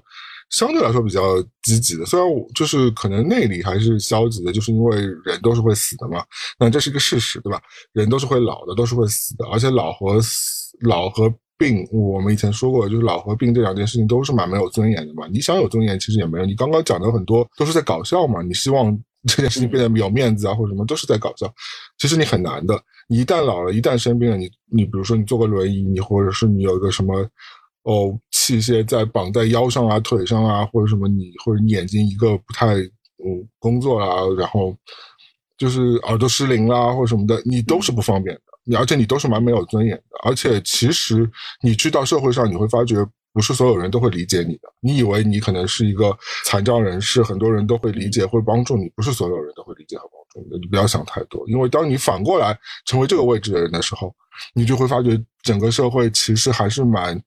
相对来说比较积极的。虽然我就是可能内里还是消极的，就是因为人都是会死的嘛。那这是一个事实，对吧？人都是会老的，都是会死的。而且老和死、老和病，我们以前说过，就是老和病这两件事情都是蛮没有尊严的嘛。你想有尊严，其实也没有。你刚刚讲的很多都是在搞笑嘛。你希望。这件事情变得有面子啊，或者什么都是在搞笑。其实你很难的，你一旦老了，一旦生病了，你你比如说你坐个轮椅，你或者是你有一个什么哦器械在绑在腰上啊、腿上啊，或者什么你或者你眼睛一个不太嗯工作啊，然后就是耳朵失灵啦或者什么的，你都是不方便的。你而且你都是蛮没有尊严的。而且其实你去到社会上，你会发觉。不是所有人都会理解你的。你以为你可能是一个残障人士，很多人都会理解、会帮助你。不是所有人都会理解和帮助你的。你不要想太多，因为当你反过来成为这个位置的人的时候，你就会发觉整个社会其实还是蛮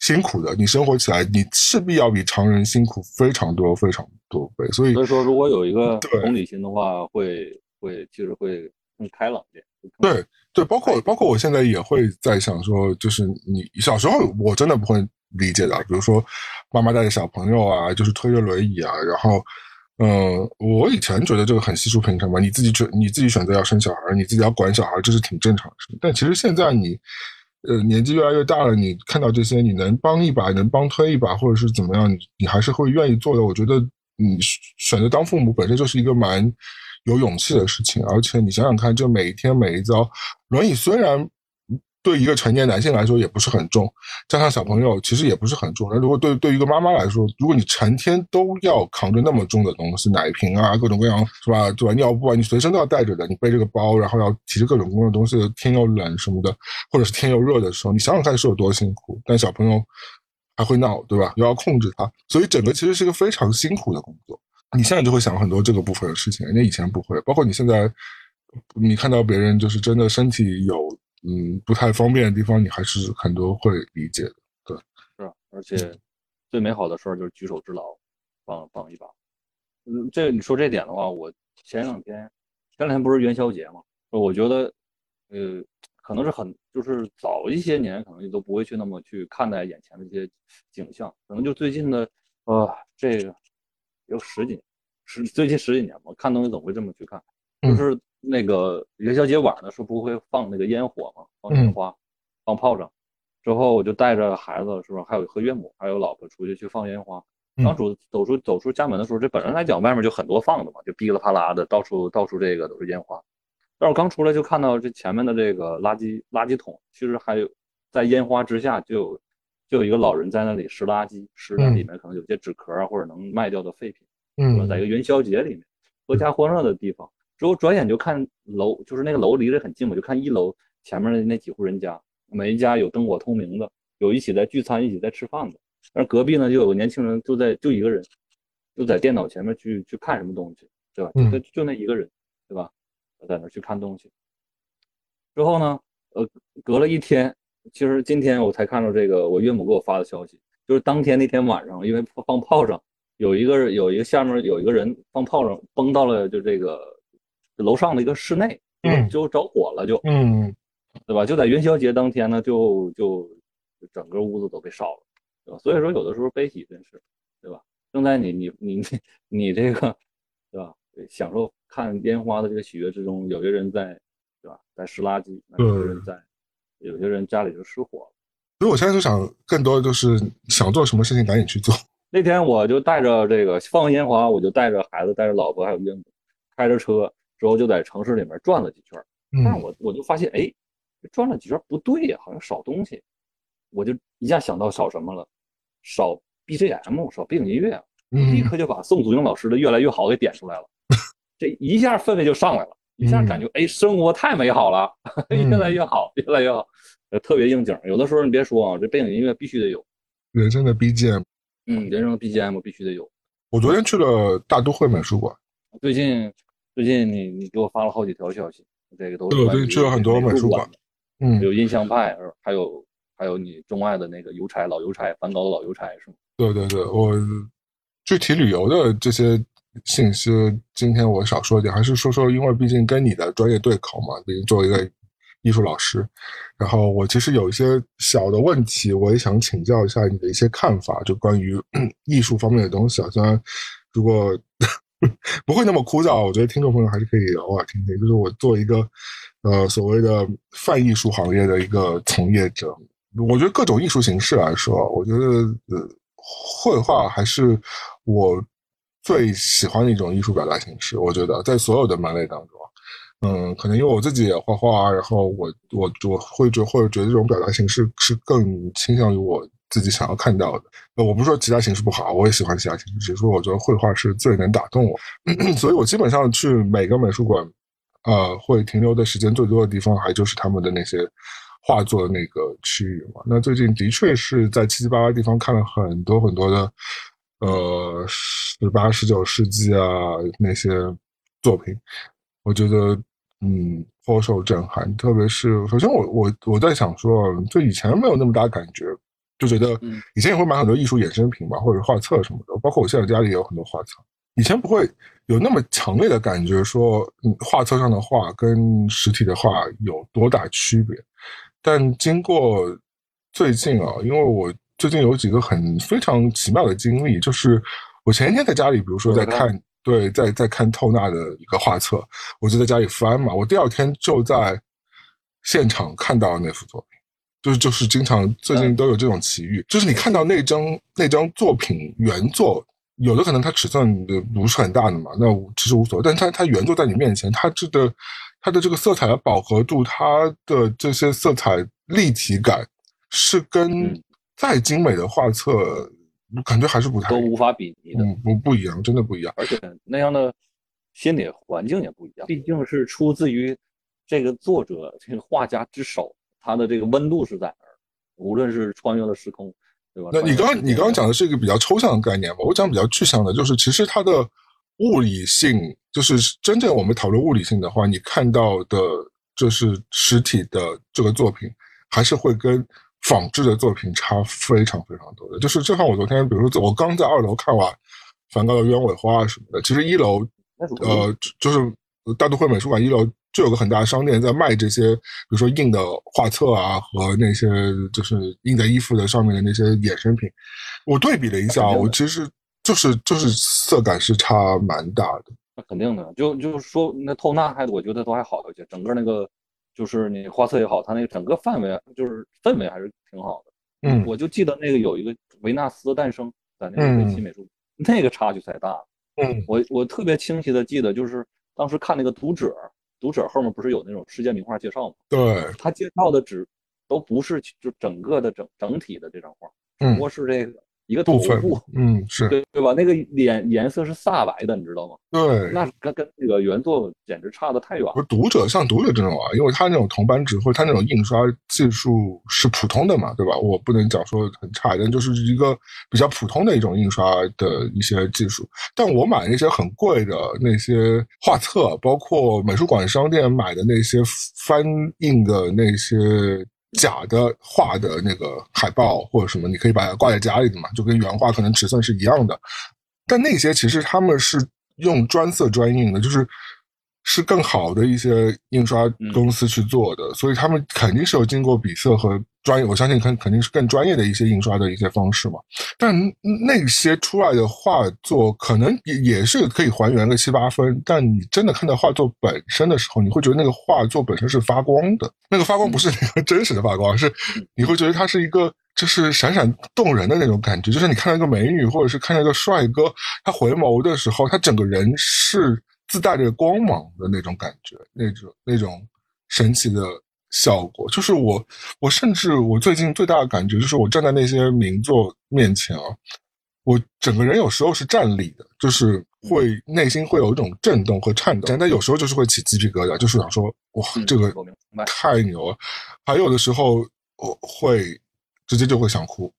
辛苦的。你生活起来，你势必要比常人辛苦非常多、非常多倍。所以，所以说，如果有一个同理心的话，会会其实会更开朗一点。对对，包括包括我现在也会在想说，就是你小时候我真的不会。理解的，比如说妈妈带着小朋友啊，就是推着轮椅啊，然后，嗯，我以前觉得这个很稀疏平常嘛，你自己选你自己选择要生小孩，你自己要管小孩，这是挺正常的事。但其实现在你，呃，年纪越来越大了，你看到这些，你能帮一把，能帮推一把，或者是怎么样，你你还是会愿意做的。我觉得你选择当父母本身就是一个蛮有勇气的事情，而且你想想看，就每一天每一遭，轮椅虽然。对一个成年男性来说也不是很重，加上小朋友其实也不是很重。那如果对对一个妈妈来说，如果你成天都要扛着那么重的东西，奶瓶啊，各种各样是吧？对吧？尿布啊，你随身都要带着的。你背这个包，然后要提着各种各样的东西，天又冷什么的，或者是天又热的时候，你想想看是有多辛苦。但小朋友还会闹，对吧？又要控制他，所以整个其实是一个非常辛苦的工作。你现在就会想很多这个部分的事情，人家以前不会。包括你现在，你看到别人就是真的身体有。嗯，不太方便的地方，你还是很多会理解的，对，是，而且最美好的事儿就是举手之劳，帮帮一把。嗯，这你说这点的话，我前两天前两天不是元宵节嘛，我觉得，呃，可能是很就是早一些年，可能你都不会去那么去看待眼前的这些景象，可能就最近的，呃，这个有十几年，十最近十几年吧，看东西总会这么去看，就是。那个元宵节晚的时候不会放那个烟火吗？放烟花，放炮仗。之后我就带着孩子，是吧？还有和岳母，还有老婆出去去放烟花。刚走走出走出家门的时候，这本身来讲外面就很多放的嘛，就噼里啪啦的，到处到处这个都是烟花。但是我刚出来就看到这前面的这个垃圾垃圾桶，其实还有在烟花之下就有就有一个老人在那里拾垃圾，拾的里面可能有些纸壳啊或者能卖掉的废品。嗯，在一个元宵节里面，阖家欢乐的地方。之后转眼就看楼，就是那个楼离得很近我，就看一楼前面的那几户人家，每一家有灯火通明的，有一起在聚餐、一起在吃饭的。而隔壁呢，就有个年轻人，就在就一个人，就在电脑前面去去看什么东西，对吧？就就那一个人，对吧？在那去看东西。之后呢，呃，隔了一天，其实今天我才看到这个我岳母给我发的消息，就是当天那天晚上，因为放炮仗，有一个有一个下面有一个人放炮仗崩到了就这个。楼上的一个室内，嗯就着火了就，嗯对吧？就在元宵节当天呢，就就就整个屋子都被烧了，对吧？所以说有的时候悲喜真是，对吧？正在你你你你你这个，对吧？享受看烟花的这个喜悦之中，有些人在，对吧？在拾垃圾，那有些人在，有些人家里就失火了。所以我现在就想，更多的就是想做什么事情赶紧去做。[laughs] 那天我就带着这个放完烟花，我就带着孩子、带着老婆还有岳母，开着车之后就在城市里面转了几圈。但是嗯我我就发现，哎，转了几圈不对呀，好像少东西。我就一下想到少什么了，少 BGM，少背景音乐。立嗯刻就把宋祖英老师的《越来越好》给点出来了，这一下氛围就上来了，一下感觉哎，生活太美好了，[laughs] 嗯越来越好，越来越好，呃，特别应景。有的时候你别说啊，这背景音乐必须得有，人生的 BGM。嗯，人生的 BGM 必须得有。我昨天去了大都会美术馆，最近最近你你给我发了好几条消息，这个都是对，我最近去了很多美术馆馆，。嗯，有印象派，还有还有你钟爱的那个邮差老邮差，梵高的老邮差是吗？对对对，我具体旅游的这些信息，今天我少说一点，还是说说，因为毕竟跟你的专业对口嘛，毕竟作为一个艺术老师，然后我其实有一些小的问题，我也想请教一下你的一些看法，就关于 [clears throat] 艺术方面的东西啊。虽然如果 [laughs] 不会那么枯燥，我觉得听众朋友还是可以偶尔听听。就是我做一个呃所谓的泛艺术行业的一个从业者，我觉得各种艺术形式来说，我觉得呃绘画还是我最喜欢的一种艺术表达形式。我觉得在所有的门类当中，嗯，可能因为我自己也画画，然后我我我会觉或者觉得这种表达形式是更倾向于我自己想要看到的。呃，我不是说其他形式不好，我也喜欢其他形式，只是说我觉得绘画是最能打动我，[clears throat] 所以我基本上去每个美术馆，呃，会停留的时间最多的地方，还就是他们的那些画作的那个区域嘛。那最近的确是在七七八八地方看了很多很多的，呃，十八、十九世纪啊那些作品，我觉得嗯颇受震撼。特别是首先我我我在想说，就以前没有那么大感觉，就觉得嗯以前也会买很多艺术衍生品吧，或者画册什么的，包括我现在家里也有很多画册。以前不会有那么强烈的感觉说，嗯，画册上的画跟实体的画有多大区别。但经过最近啊，因为我最近有几个很非常奇妙的经历，就是我前一天在家里，比如说在看，对，在在看透纳的一个画册，我就在家里翻嘛，我第二天就在现场看到那幅作品。就是就是经常最近都有这种奇遇，就是你看到那张那张作品原作，有的可能它尺寸的不是很大的嘛，那其实无所谓，但它它原作在你面前，它这个它的这个色彩的饱和度，它的这些色彩立体感，是跟嗯再精美的画册感觉还是不太都无法比拟的。嗯不不一样，真的不一样。而且那样的心理环境也不一样，毕竟是出自于这个作者、这个画家之手，他的这个温度是在哪儿。无论是穿越了时空，对吧？那你刚刚你刚刚讲的是一个比较抽象的概念吧？我讲比较具象的，就是其实它的物理性，就是真正我们讨论物理性的话，你看到的就是实体的这个作品，还是会跟仿制的作品差非常非常多的。就是就像我昨天，比如说我刚在二楼看完梵高的鸢尾花什么的，其实一楼呃，就就是大都会美术馆一楼就有个很大的商店在卖这些，比如说印的画册啊和那些就是印在衣服的上面的那些衍生品。我对比了一下，我其实就是就是色感是差蛮大的。那肯定的，就就是说那透纳还我觉得都还好一些，整个那个就是你画册也好，它那个整个范围就是氛围还是挺好的。嗯我就记得那个有一个维纳斯的诞生，在那个嗯北齐美术，那个差距才大。嗯我我特别清晰的记得，就是当时看那个读者，读者后面不是有那种世界名画介绍吗？对，他介绍的只都不是就整个的整整体的这张画，只嗯不过是这个一个头部分，嗯是对对吧？那个脸颜色是煞白的，你知道吗？对。那跟跟那个原作简直差的太远了。而读者像读者这种啊，因为他那种铜版纸或者他那种印刷技术是普通的嘛，对吧？我不能讲说很差，但就是一个比较普通的一种印刷的一些技术。但我买那些很贵的那些画册，包括美术馆商店买的那些翻印的那些假的画的那个海报或者什么，你可以把它挂在家里的嘛，就跟原画可能尺寸是一样的。但那些其实他们是用专色专印的，就是是更好的一些印刷公司去做的，所以他们肯定是有经过比色和专业，我相信肯肯定是更专业的一些印刷的一些方式嘛。但那些出来的画作可能也也是可以还原个七八分，但你真的看到画作本身的时候，你会觉得那个画作本身是发光的，那个发光不是那个真实的发光，是你会觉得它是一个就是闪闪动人的那种感觉，就是你看到一个美女或者是看到一个帅哥，他回眸的时候，他整个人是。自带着光芒的那种感觉，那种那种神奇的效果，就是我，我甚至我最近最大的感觉就是，我站在那些名作面前啊，我整个人有时候是站立的，就是会内心会有一种震动和颤抖，但有时候就是会起鸡皮疙瘩，就是想说，哇，这个太牛了。还有的时候我会直接就会想哭，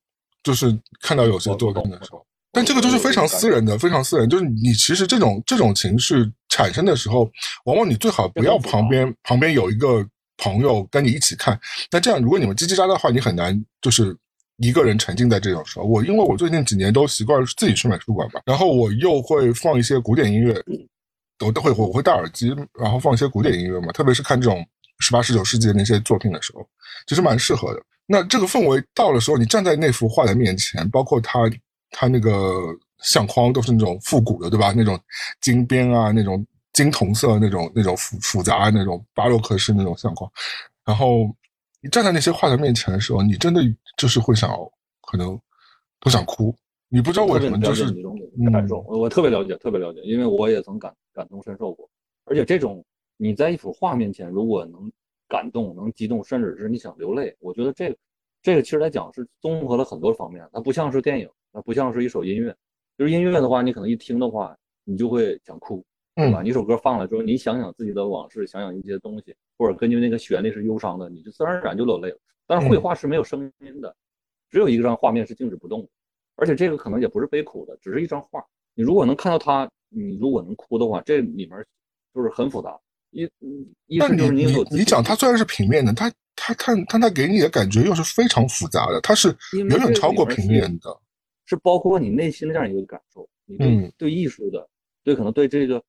就是看到有些作品的时候。但这个都是非常私人的，非常私人。就是你其实这种这种情绪产生的时候，往往你最好不要旁边旁边有一个朋友跟你一起看。那这样，如果你们叽叽喳喳的话，你很难就是一个人沉浸在这种时候。我因为我最近几年都习惯自己去美术馆吧，然后我又会放一些古典音乐，我都会我会戴耳机，然后放一些古典音乐嘛。特别是看这种十八十九世纪的那些作品的时候，其实蛮适合的。那这个氛围到的时候，你站在那幅画的面前，包括它。它那个相框都是那种复古的，对吧？那种金边啊，那种金铜色，那种那种复复杂那种巴洛克式那种相框。然后你站在那些画的面前的时候，你真的就是会想，可能都想哭。你不知道为什么，就是感受。我特别了解，特别了解，因为我也曾感感同身受过。而且这种你在一幅画面前，如果能感动、能激动，甚至是你想流泪，我觉得这个这个其实来讲是综合了很多方面。它不像是电影。它不像是一首音乐，就是音乐的话，你可能一听的话，你就会想哭，对吧？一首歌放了之后，你想想自己的往事，想想一些东西，或者根据那个旋律是忧伤的，你就自然而然就落泪了。但是绘画是没有声音的，只有一张画面是静止不动的，而且这个可能也不是悲苦的，只是一张画。你如果能看到它，你如果能哭的话，这里面就是很复杂。一，一是就是你你你讲它虽然是平面的，它它它它它给你的感觉又是非常复杂的，它是远远超过平面的。是包括你内心的这样一个感受，你对对艺术的，对可能对这个，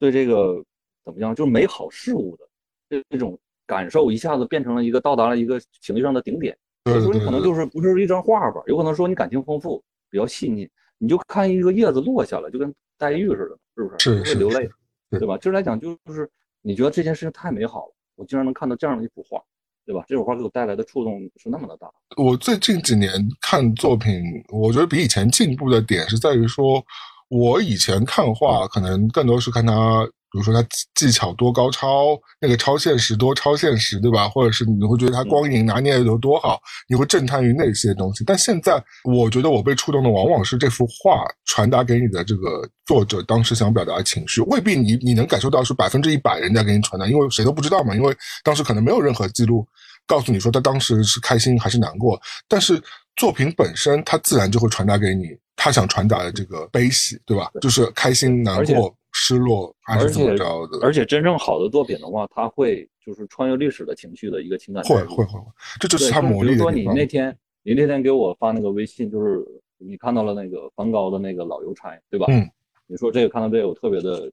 对这个怎么样，就是美好事物的这这种感受，一下子变成了一个到达了一个情绪上的顶点。有时候你可能就是不是一张画吧，有可能说你感情丰富，比较细腻，你就看一个叶子落下了，就跟黛玉似的，是不是？是会流泪，对吧？就是来讲，就是你觉得这件事情太美好了，我竟然能看到这样的一幅画。对吧？这幅画给我带来的触动是那么的大。我最近几年看作品，我觉得比以前进步的点是在于说，我以前看画可能更多是看他。比如说他技巧多高超，那个超现实多超现实，对吧？或者是你会觉得他光影拿捏的有多好，你会震撼于那些东西。但现在我觉得我被触动的往往是这幅画传达给你的这个作者当时想表达的情绪，未必你你能感受到是百分之一百人家给你传达，因为谁都不知道嘛。因为当时可能没有任何记录告诉你说他当时是开心还是难过，但是作品本身它自然就会传达给你他想传达的这个悲喜，对吧？就是开心难过。失落还是怎么着的？而且真正好的作品的话，他会就是穿越历史的情绪的一个情感。会会会，这就是他魔力的比如说你那天，你那天给我发那个微信，就是你看到了那个梵高的那个老邮差，对吧？嗯。你说这个看到这个，我特别的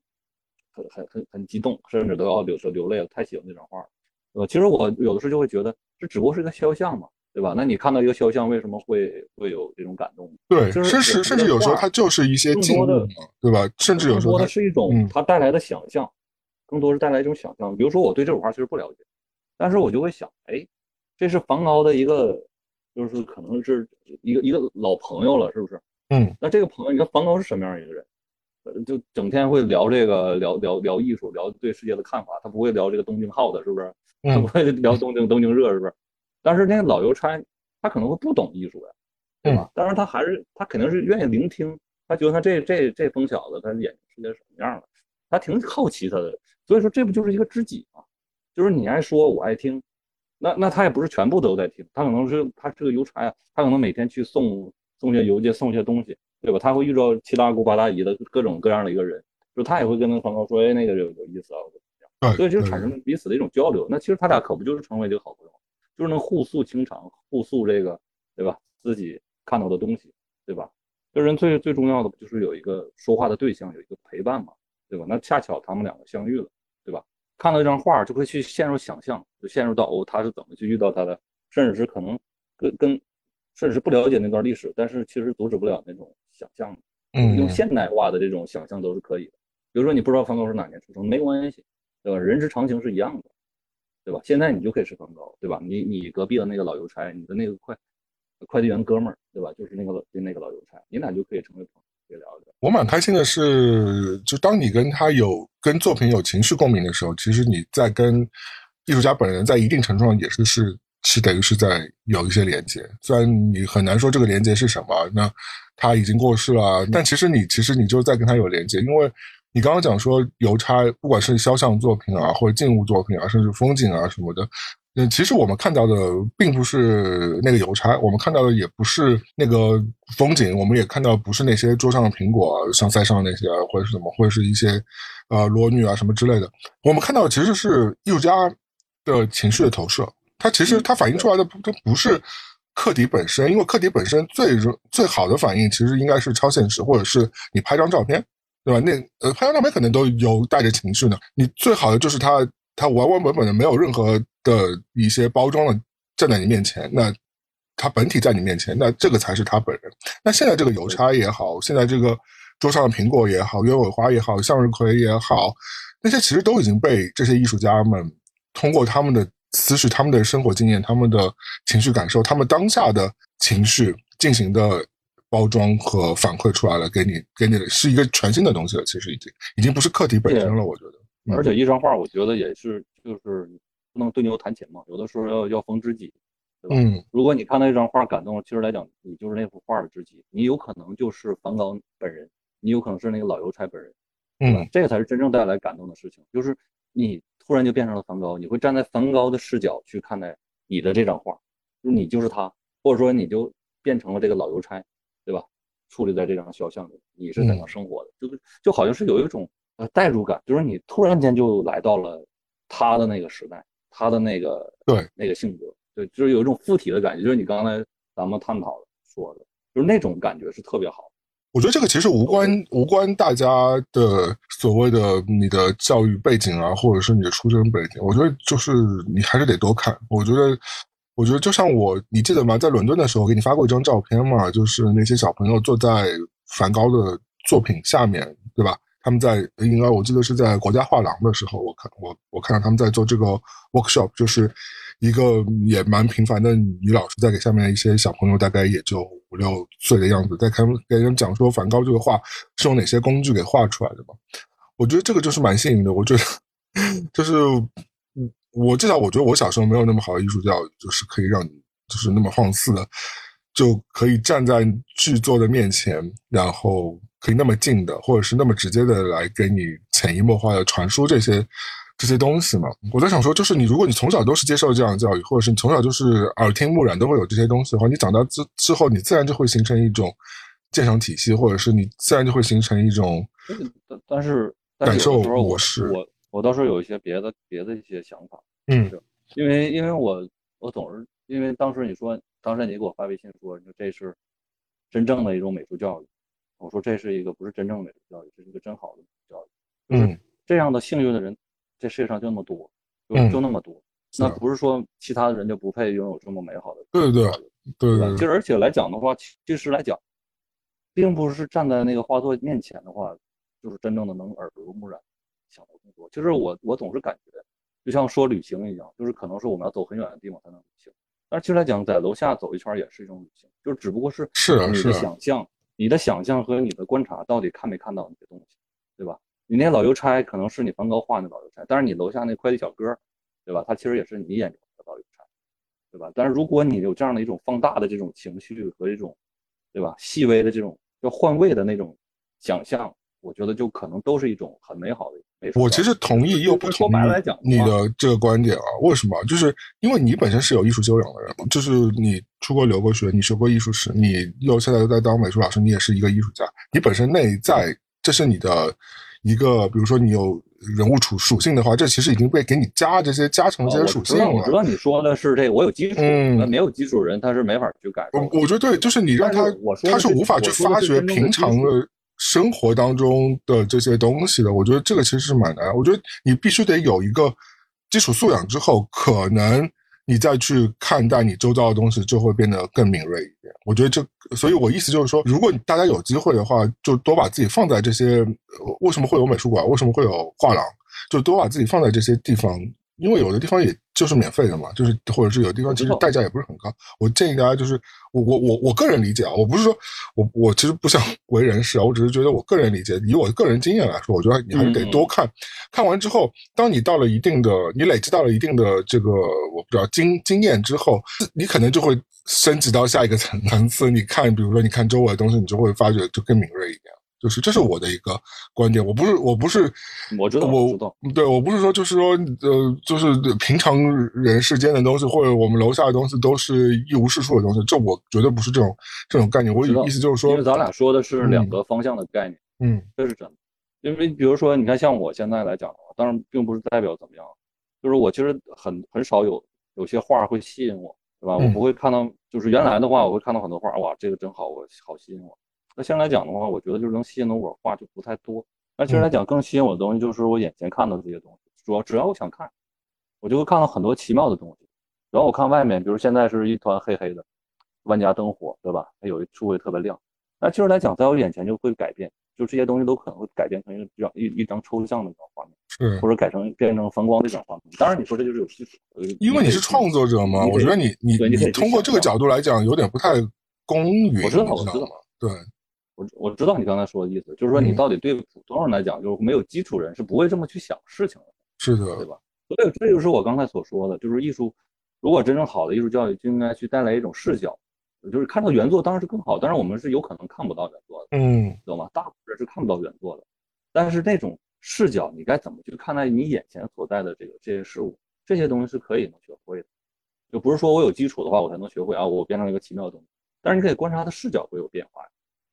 很很很很激动，甚至都要流流泪了，太喜欢那张画了。呃，其实我有的时候就会觉得，这只不过是一个肖像嘛。对吧？那你看到一个肖像，为什么会会有这种感动？对，甚至甚至有时候它就是一些静物嘛，对吧？甚至有时候它是一种它带来的想象，更多是带来一种想象。比如说，我对这幅画其实不了解，但是我就会想，哎，这是梵高的一个，就是可能是一个一个老朋友了，是不是？嗯。那这个朋友，你看梵高是什么样一个人？就整天会聊这个，聊聊聊艺术，聊对世界的看法，他不会聊这个东京 hot，是不是？他不会聊东京东京热，是不是？但是那个老邮差，他可能会不懂艺术呀，对吧？但是他还是他肯定是愿意聆听，他觉得他这这这疯小子，他眼睛世界什么样的，他挺好奇他的。所以说这不就是一个知己吗？就是你爱说，我爱听，那那他也不是全部都在听，他可能是他是个邮差呀，他可能每天去送送些邮件，送些东西，对吧？他会遇到七大姑八大姨的各种各样的一个人，就他也会跟那朋友说，哎，那个有有意思啊，怎么样，所以就产生彼此的一种交流。那其实他俩可不就是成为这个好朋友？就是能互诉情长，互诉这个，对吧？自己看到的东西，对吧？这人最最重要的不就是有一个说话的对象，有一个陪伴嘛，对吧？那恰巧他们两个相遇了，对吧？看到一张画就会去陷入想象，就陷入到哦他是怎么去遇到他的，甚至是可能跟跟甚至是不了解那段历史，但是其实阻止不了那种想象，嗯用现代化的这种想象都是可以的。比如说你不知道梵高是哪年出生，没关系，对吧？人之常情是一样的，对吧？现在你就可以是梵高，对吧？你你隔壁的那个老邮差，你的那个快快递员哥们儿，对吧？就是那个老就那个老邮差，你俩就可以成为朋友，可以聊一聊。我蛮开心的是，就当你跟他有跟作品有情绪共鸣的时候，其实你在跟艺术家本人在一定程度上也是是是等于是在有一些连接。虽然你很难说这个连接是什么，那他已经过世了，但其实你其实你就在跟他有连接，因为你刚刚讲说邮差，不管是肖像作品啊，或者静物作品啊，甚至风景啊什么的，嗯，其实我们看到的并不是那个邮差，我们看到的也不是那个风景，我们也看到不是那些桌上的苹果，像塞上那些，或者是什么，或者是一些呃裸女啊什么之类的。我们看到的其实是艺术家的情绪的投射，它其实它反映出来的不它不是课题本身，因为课题本身最最好的反应其实应该是超现实，或者是你拍张照片，对吧？那呃拍张照片可能都有带着情绪呢，你最好的就是他，他完完本本的没有任何的一些包装的站在你面前，那他本体在你面前，那这个才是他本人。那现在这个邮差也好，现在这个桌上的苹果也好，鸢尾花也好，向日葵也好，那些其实都已经被这些艺术家们通过他们的思绪、他们的生活经验、他们的情绪感受、他们当下的情绪进行的包装和反馈出来了，给你给你的是一个全新的东西了。其实已经已经不是课题本身了，我觉得。嗯而且一张画，我觉得也是，就是不能对牛弹琴嘛，有的时候要要逢知己，对吧？嗯如果你看到一张画感动了，其实来讲，你就是那幅画的知己，你有可能就是梵高本人，你有可能是那个老邮差本人，嗯这个才是真正带来感动的事情，就是你突然就变成了梵高，你会站在梵高的视角去看待你的这张画，就你就是他，或者说你就变成了这个老邮差，对吧？矗立在这张肖像里，你是怎样生活的？就是就好像是有一种呃代入感，就是你突然间就来到了他的那个时代，他的那个对那个性格，对，就是有一种附体的感觉，就是你刚才咱们探讨的说的，就是那种感觉是特别好。我觉得这个其实无关无关大家的所谓的你的教育背景啊，或者是你的出身背景。我觉得就是你还是得多看。我觉得，我觉得就像我，你记得吗？在伦敦的时候，我给你发过一张照片嘛，就是那些小朋友坐在梵高的作品下面，对吧？他们在应该我记得是在国家画廊的时候，我看我我看到他们在做这个 workshop，就是一个也蛮平凡的女老师在给下面一些小朋友，大概也就五六岁的样子，在看给人讲说梵高这个画是用哪些工具给画出来的嘛。我觉得这个就是蛮幸运的，我觉得就是嗯我至少我觉得我小时候没有那么好的艺术教育，就是可以让你就是那么放肆的就可以站在剧作的面前，然后可以那么近的，或者是那么直接的来给你潜移默化的传输这些这些东西嘛。我在想说，就是你如果你从小都是接受这样的教育，或者是你从小就是耳听目染都会有这些东西的话，你长大之之后，你自然就会形成一种鉴赏体系，或者是你自然就会形成一种但但是但感受模式我我倒是有一些别的别的一些想法，嗯因为因为我我总是因为当时你说当时你给我发微信说，你说这是真正的一种美术教育，我说这是一个不是真正的美术教育，这是一个真好的美术教育。嗯这样的幸运的人，这世界上就那么多，就嗯就那么多。那不是说其他的人就不配拥有这么美好的对对对教育对吧？对对其实而且来讲的话，其实来讲，并不是站在那个画作面前的话，就是真正的能耳濡目染，想的更多。就是我我总是感觉，就像说旅行一样，就是可能是我们要走很远的地方才能旅行，但是其实来讲，在楼下走一圈也是一种旅行，就是只不过是是你的是啊啊想象，你的想象和你的观察到底看没看到那些东西，对吧？你那老邮差可能是你梵高画那老邮差，但是你楼下那快递小哥，对吧？他其实也是你眼中的老邮差，对吧？但是如果你有这样的一种放大的这种情绪和一种，对吧？细微的这种要换位的那种想象，我觉得就可能都是一种很美好的美术。我其实同意又不说同白了来讲意你的这个观点啊？为什么？就是因为你本身是有艺术修养的人，就是你出国留过学，你学过艺术史，你又现在又在当美术老师，你也是一个艺术家，你本身内在这是你的一个，比如说你有人物属属性的话，这其实已经被给你加这些加成了这些属性哦我知道，我知。道你说的是这个，我有基础，嗯那没有基础人他是没法去感受。我我觉得对，就是你让他他是无法去发掘平常的生活当中的这些东西的，我觉得这个其实是蛮难。我觉得你必须得有一个基础素养之后，可能你再去看待你周遭的东西，就会变得更敏锐一点。我觉得这，所以我意思就是说，如果大家有机会的话，就多把自己放在这些，为什么会有美术馆？为什么会有画廊？就多把自己放在这些地方。因为有的地方也就是免费的嘛，就是或者是有的地方其实代价也不是很高。我建议大家就是我我我我个人理解啊，我不是说我我其实不想为人师啊，我只是觉得我个人理解，以我个人经验来说，我觉得你还是得多看。看完之后，当你到了一定的，你累积到了一定的这个我不知道经经验之后，你可能就会升级到下一个层层次。你看，比如说你看周围的东西，你就会发觉就更敏锐一点。就是这是我的一个观点，我不是我不是我知道我知道，对我不是说就是说呃就是平常人世间的东西或者我们楼下的东西都是一无是处的东西，这我绝对不是这种这种概念。我意思就是说，因为咱俩说的是两个方向的概念，嗯，这是真的。因为比如说，你看像我现在来讲的话，当然并不是代表怎么样，就是我其实很很少有有些画会吸引我，对吧？我不会看到，就是原来的话，我会看到很多画，哇，这个真好，我好吸引我。那现在来讲的话，我觉得就是能吸引到我画就不太多。那其实来讲，更吸引我的东西就是我眼前看到的这些东西。主要只要我想看，我就会看到很多奇妙的东西。然后我看外面，比如现在是一团黑黑的，万家灯火，对吧？它有一处会特别亮。那其实来讲，在我眼前就会改变，就这些东西都可能会改变成一个比较一一张抽象的一种画面，是或者改成变成反光的一种画面。当然，你说这就是有基础，因为你是创作者嘛。我觉得你你你通过这个角度来讲，有点不太公允。我知道，我知道，对。我我知道你刚才说的意思，就是说你到底对普通人来讲，就是没有基础人是不会这么去想事情的，是的，对吧？所以这就是我刚才所说的，就是艺术，如果真正好的艺术教育，就应该去带来一种视角，就是看到原作当然是更好，但是我们是有可能看不到原作的，嗯，懂吗？大部分人是看不到原作的，但是那种视角，你该怎么去看待你眼前所在的这个这些事物？这些东西是可以能学会的，就不是说我有基础的话，我才能学会啊，我变成一个奇妙的东西。但是你可以观察它的视角会有变化。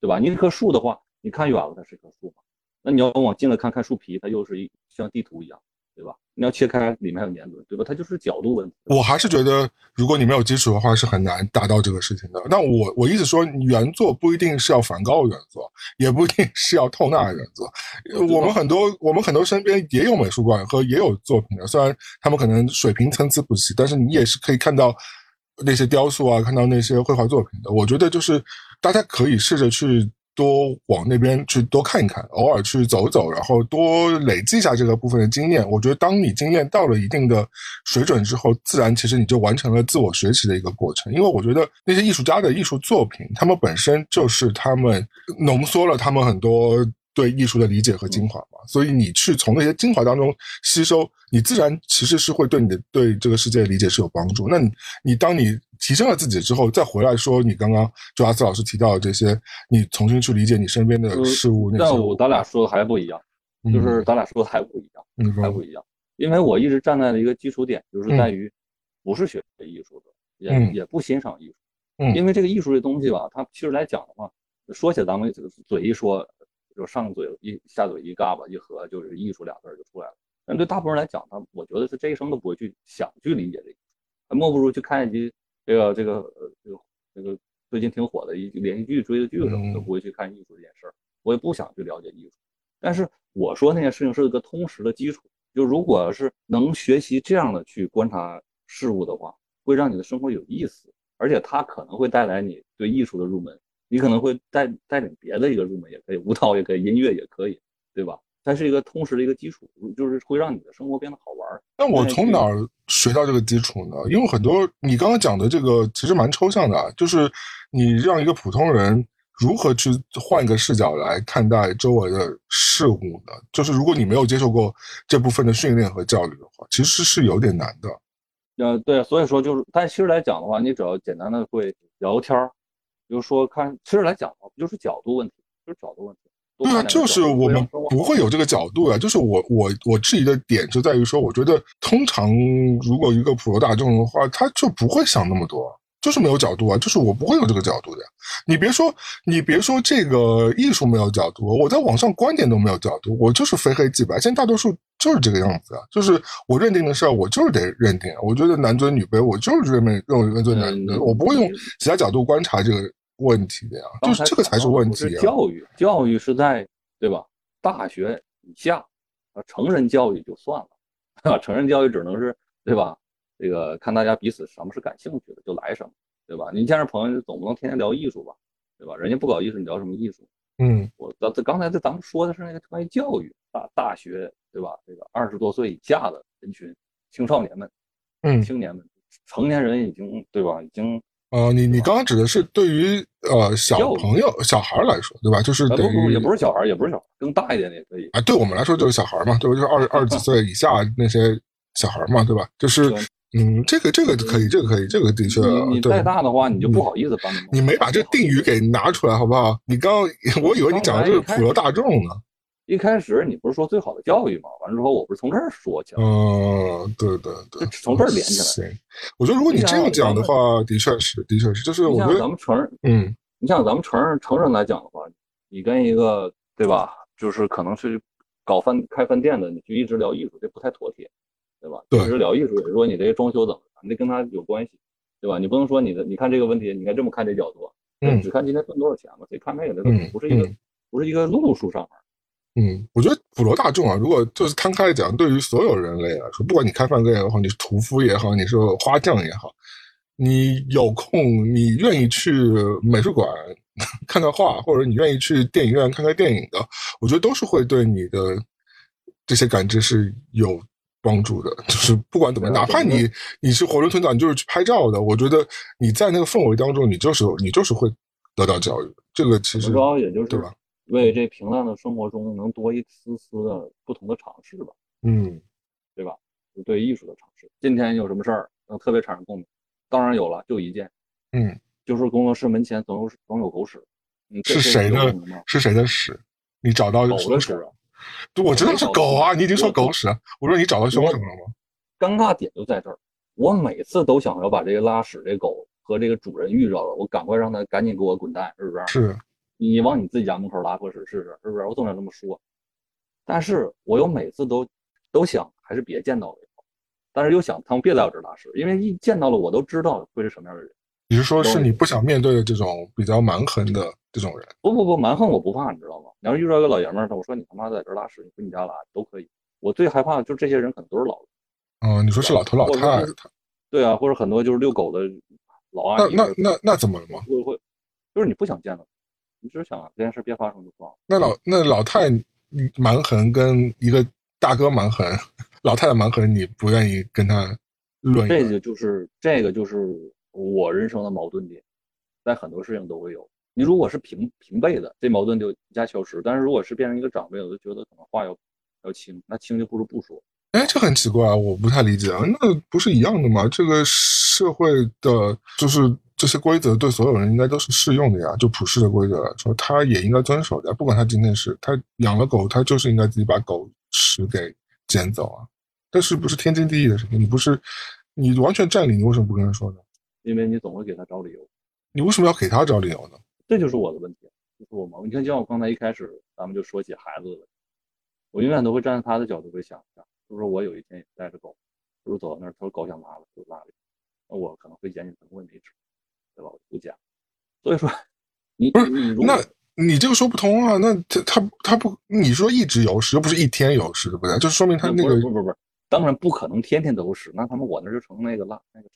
对吧？你一棵树的话，你看远了它是一棵树嘛？那你要往近了看看树皮，它又是一像地图一样，对吧？你要切开里面还有年轮，对吧？它就是角度问题。我还是觉得，如果你没有基础的话，是很难达到这个事情的。那我我意思说，原作不一定是要梵高原作，也不一定是要透纳原作。我们很多我们很多身边也有美术馆和也有作品的，虽然他们可能水平参差不齐，但是你也是可以看到那些雕塑啊，看到那些绘画作品的。我觉得就是。大家可以试着去多往那边去多看一看，偶尔去走走，然后多累积一下这个部分的经验。我觉得，当你经验到了一定的水准之后，自然其实你就完成了自我学习的一个过程。因为我觉得那些艺术家的艺术作品，他们本身就是他们浓缩了他们很多。对艺术的理解和精华，所以你去从那些精华当中吸收，你自然其实是会对你的对这个世界的理解是有帮助。那你你当你提升了自己之后，再回来说你刚刚就阿斯老师提到的这些，你重新去理解你身边的事物，那但我咱俩说的还不一样，就是咱俩说的还不一样，还不一样。因为我一直站在的一个基础点，就是在于不是学艺术的，也也不欣赏艺术，因为这个艺术这东西吧，它其实来讲的话，说起来咱们嘴一说。就上嘴一下嘴一嘎巴一合，就是艺术俩字就出来了。但对大部分人来讲，他我觉得是这一生都不会去想去理解这个，还莫不如去看一集这个这个呃这个这个最近挺火的一连续剧追的剧什么，都不会去看艺术这件事儿。我也不想去了解艺术。但是我说那件事情是一个通识的基础，就如果是能学习这样的去观察事物的话，会让你的生活有意思，而且它可能会带来你对艺术的入门。你可能会带带领别的一个入门也可以，舞蹈也可以，音乐也可以，对吧？它是一个通识的一个基础，就是会让你的生活变得好玩。那我从哪儿学到这个基础呢？因为很多你刚刚讲的这个其实蛮抽象的，就是你让一个普通人如何去换一个视角来看待周围的事物呢？就是如果你没有接受过这部分的训练和教育的话，其实是有点难的。呃，对，所以说就是，但其实来讲的话，你只要简单的会聊天儿。比如说，看，其实来讲不就是角度问题，就是角度问题。对啊，就是我们不会有这个角度啊。就是我我我质疑的点就在于说，我觉得通常如果一个普罗大众的话，他就不会想那么多，就是没有角度啊。就是我不会有这个角度的。你别说，你别说这个艺术没有角度，我在网上观点都没有角度，我就是非黑即白。现在大多数就是这个样子啊，就是我认定的事儿，我就是得认定。我觉得男尊女卑，我就是认为认为男尊男卑，我不会用其他角度观察这个。问题的呀，就是这个才是问题啊。教育，教育是在对吧？大学以下，啊，成人教育就算了，啊，[laughs] 成人教育只能是对吧？这个看大家彼此什么是感兴趣的就来什么，对吧？你见着朋友总不能天天聊艺术吧，对吧？人家不搞艺术，你聊什么艺术？嗯我咱这刚才这咱们说的是那个关于教育，大大学对吧？这个二十多岁以下的人群，青少年们、嗯，青年们，成年人已经对吧？已经呃，你你刚刚指的是对于呃小朋友、小孩来说，对吧？就是等呃不不也不是小孩，也不是小孩，更大一点的也可以。啊，对我们来说就是小孩嘛，对吧？就是二二十几岁以下那些小孩嘛，对吧？就是对嗯，这个这个可以，这个可以，这个的确你再。大的话，你就不好意思帮你没把这定语给拿出来，好不好？你刚 [laughs] 我以为你讲的是普罗大众呢。一开始你不是说最好的教育吗？完了之后，我不是从这儿说起来，嗯，对对对，从这儿连起来行，我觉得如果你这样讲的话，的确是，的确是，就是我觉得，咱们成人，嗯你像咱们成人成人来讲的话，你跟一个对吧，就是可能是搞饭开饭店的，你就一直聊艺术，这不太妥帖，对吧？对一直聊艺术，也是说你这个装修怎么样，你得跟他有关系，对吧？你不能说你的，你看这个问题，你应该这么看这角度，嗯只看今天赚多少钱嘛，谁看那个，这嗯不是一个嗯不是一个路数上面。嗯，我觉得普罗大众啊，如果就是摊开来讲，对于所有人类来说，不管你开饭店也好，你是屠夫也好，你是花匠也好，你有空，你愿意去美术馆 [laughs] 看看画，或者你愿意去电影院看看电影的，我觉得都是会对你的这些感知是有帮助的。就是不管怎么哪怕你你是囫囵吞枣，你就是去拍照的，我觉得你在那个氛围当中，你就是你就是会得到教育。这个其实主要，也就是对吧？为这平淡的生活中能多一丝丝的不同的尝试吧，嗯对吧？对艺术的尝试。今天有什么事儿能特别产生共鸣？当然有了，就一件，嗯，就是工作室门前总有总有狗屎。嗯，是谁的？是谁的屎？你找到狗的屎啊！对，我知道是狗啊，你已经说狗屎。我说你找到凶手了吗？尴尬点就在这儿，我每次都想要把这个拉屎这狗和这个主人遇着了，我赶快让他赶紧给我滚蛋，是不是？是，你往你自己家门口拉坨屎试试，是不是？我总想这么说，但是我又每次都都想还是别见到为好，但是又想他们别在我这儿拉屎，因为一见到了我都知道会是什么样的人。你是说是你不想面对的这种比较蛮横的这种人？不不不，蛮横我不怕，你知道吗？你要是遇到一个老爷们儿，我说你他妈在这儿拉屎，你回你家拉都可以。我最害怕的就是这些人可能都是老人，嗯，你说是老头老太太对啊，或者很多就是遛狗的老阿姨，那那那那怎么了吗？会会，就是你不想见到，你只是想这件事别发生就算了。那老那老太蛮横跟一个大哥蛮横，[laughs] 老太太蛮横，你不愿意跟他论一论？这个就是这个就是我人生的矛盾点，在很多事情都会有。你如果是平平辈的，这矛盾就一下消失；但是如果是变成一个长辈，我就觉得可能话要要轻，那轻就不如不说。哎，这很奇怪啊，我不太理解啊。那不是一样的吗？这个社会的，就是这些规则对所有人应该都是适用的呀。就普世的规则来说，他也应该遵守的。不管他今天是他养了狗，他就是应该自己把狗屎给捡走啊。但是不是天经地义的事情？你不是你完全占理，你为什么不跟他说呢？因为你总会给他找理由，你为什么要给他找理由呢？这就是我的问题，就是我矛盾。你看，像我刚才一开始咱们就说起孩子的问题，我永远都会站在他的角度会想一下，就是说我有一天也带着狗，比如走到那儿，他说狗想拉了，就拉了，那我可能会捡起它问为止，对吧？我不捡。所以说，你不是那你这个说不通啊。那他他他不，你说一直有屎，又不是一天有屎，对不对？就说明他那个不是不是不是不，当然不可能天天都有屎，那他们我那就成那个拉那个。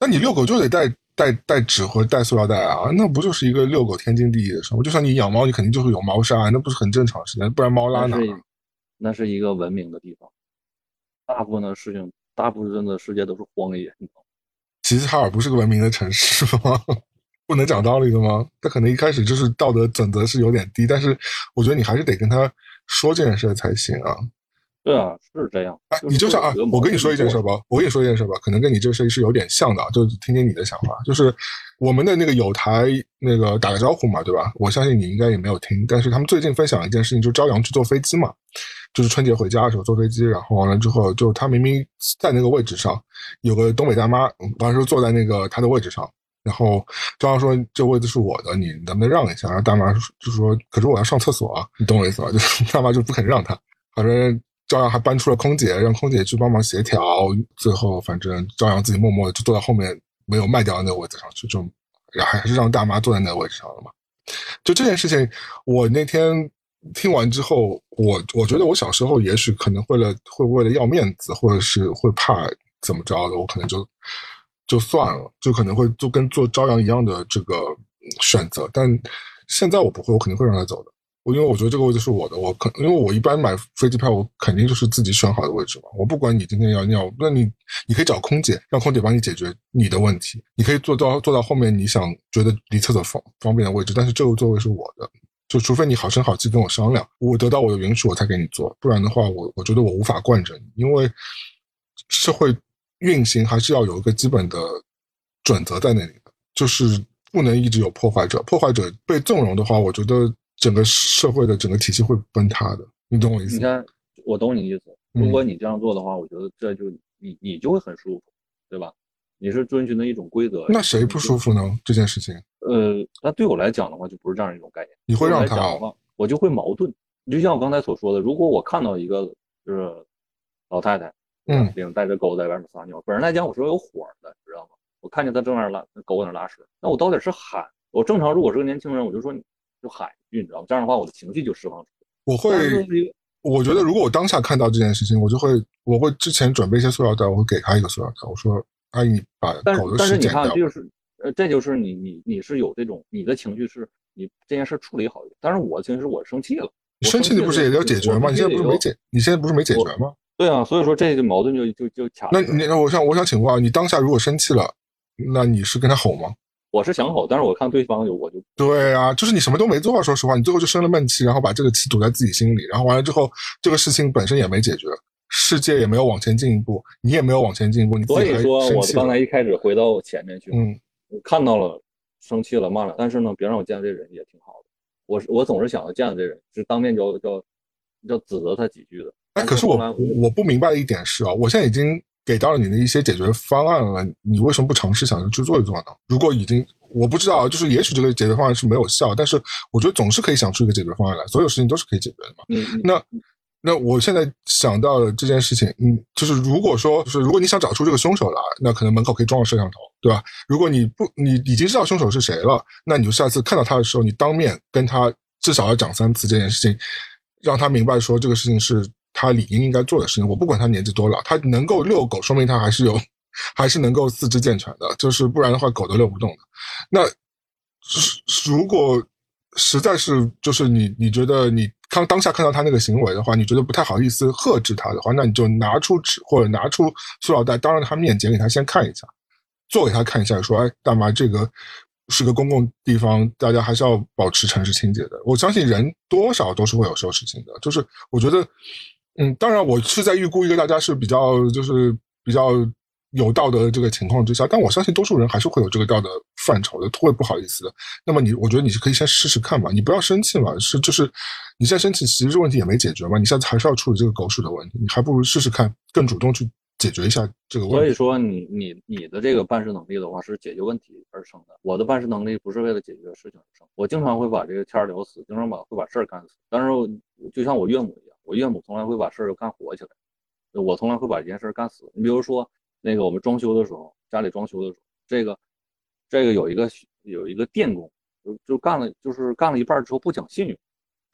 那你遛狗就得带带带纸和带塑料袋啊，那不就是一个遛狗天经地义的事吗？就像你养猫，你肯定就会有猫砂，那不是很正常的事情？不然猫拉哪儿？那是一个文明的地方，大部分的事情，大部分的世界都是荒野？齐齐哈尔不是个文明的城市吗？[laughs] 不能讲道理的吗？他可能一开始就是道德准则是有点低，但是我觉得你还是得跟他说这件事才行啊。对啊，是这样。哎，你就像啊，我跟你说一件事吧。我跟你说一件事吧，可能跟你这个事是有点像的啊，就是听听你的想法。就是我们的那个有台那个打个招呼嘛，对吧？我相信你应该也没有听，但是他们最近分享一件事情，就是朝阳去坐飞机嘛，就是春节回家的时候坐飞机，然后完了之后，就他明明在那个位置上有个东北大妈，完了之后坐在那个他的位置上。然后朝阳说：“这位置是我的，你能不能让一下？”然后大妈就说：“可是我要上厕所啊，你懂我意思吧？”就是大妈就不肯让他，反正朝阳还搬出了空姐，让空姐去帮忙协调。最后反正朝阳自己默默的就坐在后面，没有卖掉的那个位置上去，就然后还是让大妈坐在那个位置上了嘛。就这件事情，我那天听完之后，我我觉得我小时候也许可能为了会为了要面子，或者是会怕怎么着的，我可能就就算了，就可能会就跟做朝阳一样的这个选择。但现在我不会，我肯定会让他走的。我因为我觉得这个位置是我的，我肯因为我一般买飞机票，我肯定就是自己选好的位置嘛。我不管你今天要尿，那你你可以找空姐，让空姐帮你解决你的问题。你可以坐到坐到后面你想觉得离厕所方方便的位置，但是这个座位是我的，就除非你好声好气跟我商量，我得到我的允许我才给你坐，不然的话，我我觉得我无法惯着你，因为社会运行还是要有一个基本的准则在那里的，就是不能一直有破坏者，破坏者被纵容的话，我觉得。整个社会的整个体系会崩塌的，你懂我意思？你看，我懂你意思。如果你这样做的话，我觉得这就你你就会很舒服，对吧？你是遵循的一种规则。那谁不舒服呢？这件事情？呃，那对我来讲的话，就不是这样一种概念。你会让他？我就会矛盾。就像我刚才所说的，如果我看到一个就是老太太，嗯，领带着狗在外面撒尿，本人来讲我是有火的，你知道吗？我看见他正在拉狗在那拉屎，那我到底是喊？我正常如果是个年轻人，我就说你。就喊你知道吗？这样的话，我的情绪就释放出来。我会，我觉得如果我当下看到这件事情，我就会，我会之前准备一些塑料袋，我会给他一个塑料袋，我说：“阿姨，把狗的屎捡掉。”但是你看，这就是，呃，这就是你，你，你是有这种，你的情绪是你这件事处理好一点。但是我其实我生气了，你生气你不是也要解决吗？你现在不是没解，你现在不是没解决吗？对啊，所以说这个矛盾就就就卡。那你那我想我想请问啊，你当下如果生气了，那你是跟他吼吗？我是想吼，但是我看对方就我就对啊，就是你什么都没做，说实话，你最后就生了闷气，然后把这个气堵在自己心里，然后完了之后，这个事情本身也没解决，世界也没有往前进一步，你也没有往前进一步，你所以说，我刚才一开始回到前面去，嗯，我看到了，生气了，骂了，但是呢，别让我见到这人也挺好的，我我总是想要见到这人，是当面就就就指责他几句的。哎，可是我我不明白的一点是啊，我现在已经。给到了你的一些解决方案了，你为什么不尝试想着去做一做呢？如果已经我不知道，就是也许这个解决方案是没有效，但是我觉得总是可以想出一个解决方案来，所有事情都是可以解决的嘛。嗯，那那我现在想到了这件事情，嗯，就是如果说就是如果你想找出这个凶手来，那可能门口可以装个摄像头，对吧？如果你不你已经知道凶手是谁了，那你就下次看到他的时候，你当面跟他至少要讲三次这件事情，让他明白说这个事情是。他理应应该做的事情，我不管他年纪多老，他能够遛狗，说明他还是有，还是能够四肢健全的。就是不然的话，狗都遛不动的。那如果实在是就是你你觉得你看当下看到他那个行为的话，你觉得不太好意思呵斥他的话，那你就拿出纸或者拿出塑料袋，当着他面剪给他先看一下，做给他看一下，说：“哎，大妈，这个。”是个公共地方，大家还是要保持城市清洁的。我相信人多少都是会有收拾心的，就是我觉得，嗯，当然我是在预估一个大家是比较就是比较有道德这个情况之下，但我相信多数人还是会有这个道德范畴的，会不好意思的。那么你，我觉得你是可以先试试看嘛，你不要生气嘛，是就是你现在生气，其实这问题也没解决嘛，你下次还是要处理这个狗屎的问题，你还不如试试看，更主动去。解决一下这个问题。所以说，你你你的这个办事能力的话，是解决问题而生的。我的办事能力不是为了解决事情而生。我经常会把这个天聊死，经常把会把事儿干死。但是，就像我岳母，我岳母从来会把事儿干活起来，我从来会把一件事干死。你比如说，那个我们装修的时候，家里装修的时候，这个这个有一个有一个电工，就就干了，就是干了一半之后不讲信用，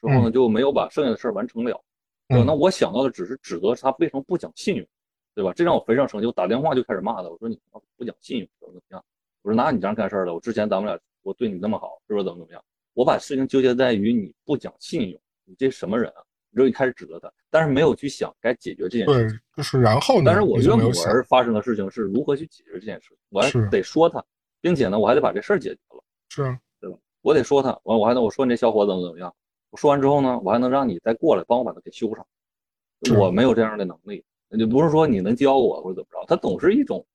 之后呢就没有把剩下的事儿完成了。那我想到的只是指责他为什么不讲信用。对吧？这让我非常生气，我打电话就开始骂他。我说你不讲信用，怎么怎么样？我说拿你这样干事儿的，我之前咱们俩我对你那么好，是不是怎么怎么样？我把事情纠结在于你不讲信用，你这什么人啊？你就一开始指责他，但是没有去想该解决这件事。对，就是然后呢？但是我岳母儿发生的事情是如何去解决这件事，我还得说他，并且呢，我还得把这事儿解决了。是啊，对吧？我得说他，完我还能我说你这小伙怎么怎么样？我说完之后呢，我还能让你再过来帮我把它给修上。我没有这样的能力。就不是说你能教我或者怎么着，他总是一种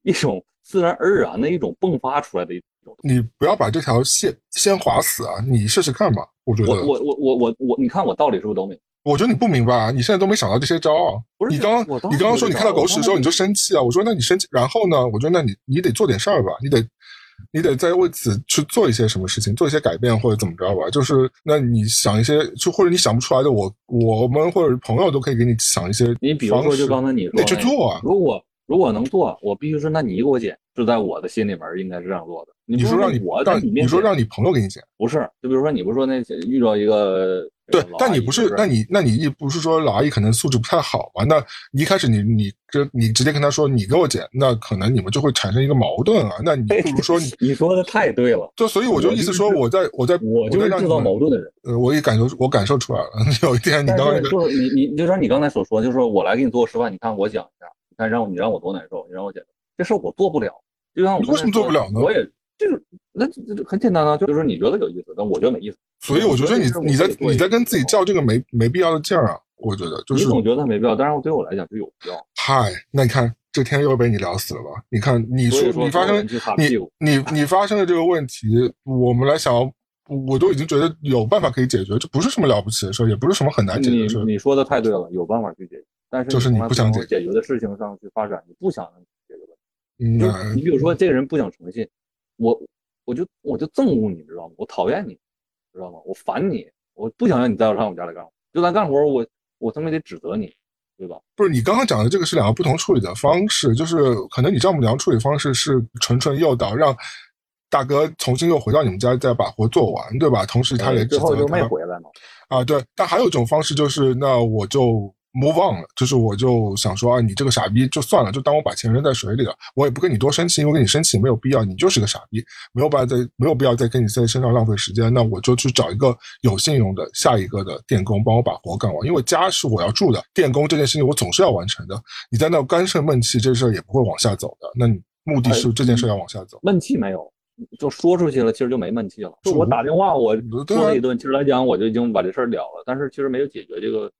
一种自然而然的一种迸发出来的一种。你不要把这条线先划死啊！你试试看吧，我觉得。我我我我我我，你看我道理是不是都明？我觉得你不明白啊！你现在都没想到这些招啊！不是你刚刚你刚刚说你看到狗屎之后你就生气啊！我说那你生气，然后呢？我说那你你得做点事儿吧，你得。你得再为此去做一些什么事情，做一些改变或者怎么着吧。就是那你想一些，就或者你想不出来的，我我们或者朋友都可以给你想一些。你比如说，就刚才你说，得去做啊。如果如果能做，我必须说，那你给我剪，是在我的心里面应该是这样做的。你你说让你我让在你面前你说让你朋友给你剪，不是，就比如说你不是说那遇到一个对但你不是，是那你那你一不是说老阿姨可能素质不太好嘛？那一开始你你这你直接跟他说你给我剪，那可能你们就会产生一个矛盾啊。那你不如说你你说的太对了，就所以我就意思说我在我在我就是制造矛盾的人。呃，我也感受我感受出来了，[laughs] 有一天你刚才那个就是你你你就像你刚才所说，就是说我来给你做个示范，你看我讲一下，你看让我你让我多难受，你让我剪，这事儿我做不了。就像为什么做不了呢我也这个那这这很简单啊，就是你觉得有意思，但我觉得没意思。所以我觉得你你在你在跟自己较这个没没必要的劲儿啊，我觉得就是你总觉得没必要，但是对我来讲就有必要。嗨，那你看这天又被你聊死了吧？你看你说说你发生你你你发生的这个问题，我们来想，我都已经觉得有办法可以解决，这不是什么了不起的事儿，也不是什么很难解决你的事儿。你说的太对了，有办法去解决，但是就是你不想解决的事情上去发展，你不想你比如说这个人不讲诚信，我我就我就憎恶你，知道吗？我讨厌你，知道吗？我烦你，我不想让你再上我们家来干活，就咱干活，我我他妈得指责你，对吧？不是你刚刚讲的这个是两个不同处理的方式，就是可能你丈母娘处理方式是纯纯诱导，让大哥重新又回到你们家再把活做完，对吧？同时他也指责最后就没回来嘛。啊，对。但还有一种方式就是，那我就 move on 了，就是我就想说啊，你这个傻逼就算了，就当我把钱扔在水里了，我也不跟你多生气，因为跟你生气没有必要，你就是个傻逼，没有办法再没有必要再跟你在身上浪费时间，那我就去找一个有信用的下一个的电工帮我把活干完，因为家是我要住的，电工这件事情我总是要完成的，你在那干生闷气，这事儿也不会往下走的。那你目的是这件事要往下走。闷气没有，就说出去了，其实就没闷气了。就我我打电话，我说了一顿，其实来讲我就已经把这事儿了了，但是其实没有解决这个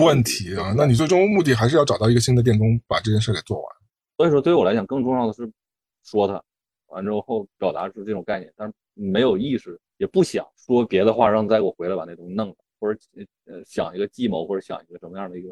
问题啊，那你最终目的还是要找到一个新的电工把这件事给做完。所以说，对于我来讲，更重要的是说他，完之后表达出这种概念，但是没有意识，也不想说别的话，让再给我回来把那东西弄了，或者呃想一个计谋，或者想一个什么样的一个，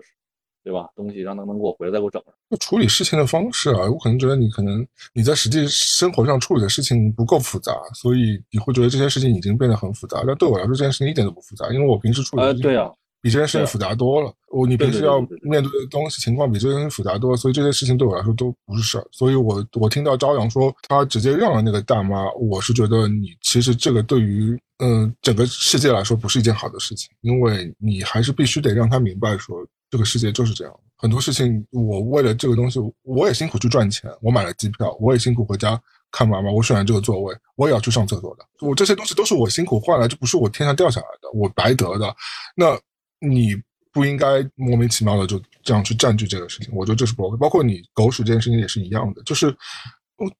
对吧？东西让他能给我回来，再给我整上。就处理事情的方式啊，我可能觉得你可能你在实际生活上处理的事情不够复杂，所以你会觉得这些事情已经变得很复杂。但对我来说，这件事情一点都不复杂，因为我平时处理的呃，对啊，比这件事情复杂多了。我你平时要面对的东西情况比这件事情复杂多了，所以这些事情对我来说都不是事儿。所以我我听到朝阳说他直接让了那个大妈，我是觉得你其实这个对于嗯、呃整个世界来说不是一件好的事情，因为你还是必须得让他明白说这个世界就是这样。很多事情我为了这个东西，我也辛苦去赚钱，我买了机票，我也辛苦回家看妈妈，我选了这个座位，我也要去上厕所的。我这些东西都是我辛苦换来，这不是我天上掉下来的，我白得的。那你不应该莫名其妙的就这样去占据这个事情，我觉得这是不 OK。包括你狗屎这件事情也是一样的，就是，嗯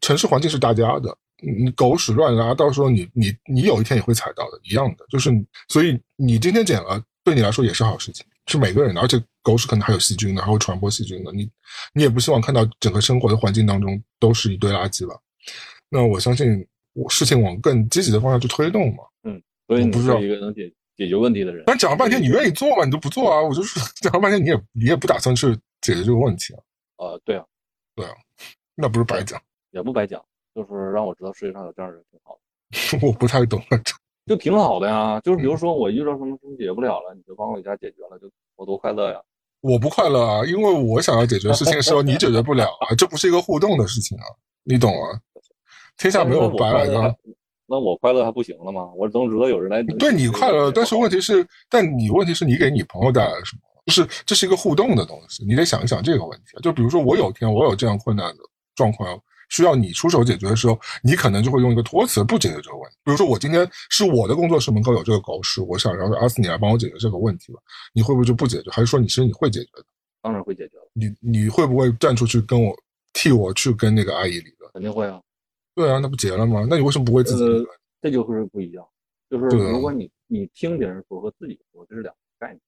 城市环境是大家的，你狗屎乱拉，到时候你你你有一天也会踩到的，一样的。就是，所以你今天捡了，对你来说也是好事情，是每个人的，而且狗屎可能还有细菌的，还会传播细菌的。你你也不希望看到整个生活的环境当中都是一堆垃圾吧？那我相信，我事情往更积极的方向去推动嘛。嗯所以你我不知道是一个能解解决问题的人。但讲了半天，你愿意做吗？你都不做啊！我就是讲了半天，你也你也不打算去解决这个问题啊？呃，对啊，对啊那不是白讲？也不白讲，就是让我知道世界上有这样的人挺好的，[laughs] 我不太懂。[laughs] 就挺好的呀。就是嗯比如说我遇到什么事情解决不了了，你就帮我一下解决了，就我多快乐呀。我不快乐啊，因为我想要解决事情的时候，你解决不了啊，[laughs] 这不是一个互动的事情啊，你懂啊？天下没有白来的。那我快乐还不行了吗？我总知道有人来 [laughs] 对你快乐，[laughs] 但是问题是，但你问题是你给你朋友带来了什么？就是这是一个互动的东西，你得想一想这个问题。就比如说我有一天我有这样困难的状况，需要你出手解决的时候，你可能就会用一个托词不解决这个问题。比如说我今天是我的工作室门口有这个狗屎，我想让阿斯你来帮我解决这个问题吧，你会不会就不解决？还是说你其实你会解决的？当然会解决了，你你会不会站出去跟我替我去跟那个阿姨理论？肯定会啊。对啊，那不结了吗？那你为什么不为自己？这就是不一样，就是如果你你听别人说和自己说，这是两个概念。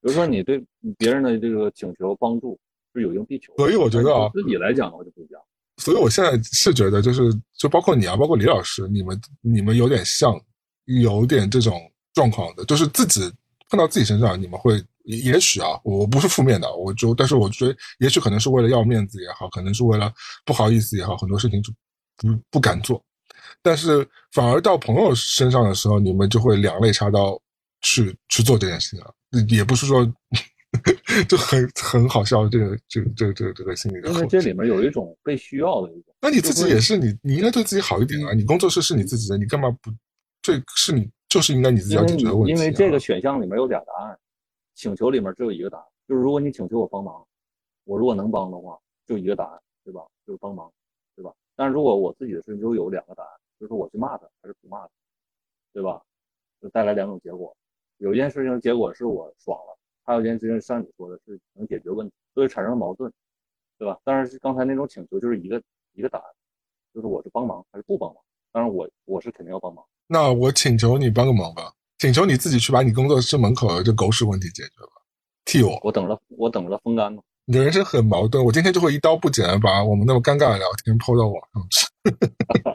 比如说你对别人的这个请求帮助是有应必求的，所以我觉得啊自己来讲的话就不一样。所以我现在是觉得，就是就包括你啊，包括李老师，你们你们有点像，有点这种状况的，就是自己碰到自己身上，你们会也许啊，我不是负面的，我就但是我觉得，也许可能是为了要面子也好，可能是为了不好意思也好，很多事情就不不敢做。但是反而到朋友身上的时候，你们就会两肋插刀去去做这件事情了。也不是说 [laughs] 就很很好笑。这个这个这个这个这个心理的因为这里面有一种被需要的一种。那你自己也是，你你应该对自己好一点啊！你工作室是你自己的，你干嘛不？这是你就是应该你自己要解决的问题。因为这个选项里面有俩答案，请求里面只有一个答案，就是如果你请求我帮忙，我如果能帮的话，就一个答案，对吧？就是帮忙，对吧？但是如果我自己的事情就有两个答案，就是我去骂他还是不骂他，对吧？就带来两种结果。有一件事情结果是我爽了，还有一件事情像你说的是能解决问题，所以产生了矛盾，对吧？但是刚才那种请求就是一个一个答案，就是我是帮忙还是不帮忙？当然我我是肯定要帮忙。那我请求你帮个忙吧，请求你自己去把你工作室门口的这狗屎问题解决吧，替我。我等着，我等着风干呢。你的人生很矛盾，我今天就会一刀不剪把我们那么尴尬的聊天抛到网上去。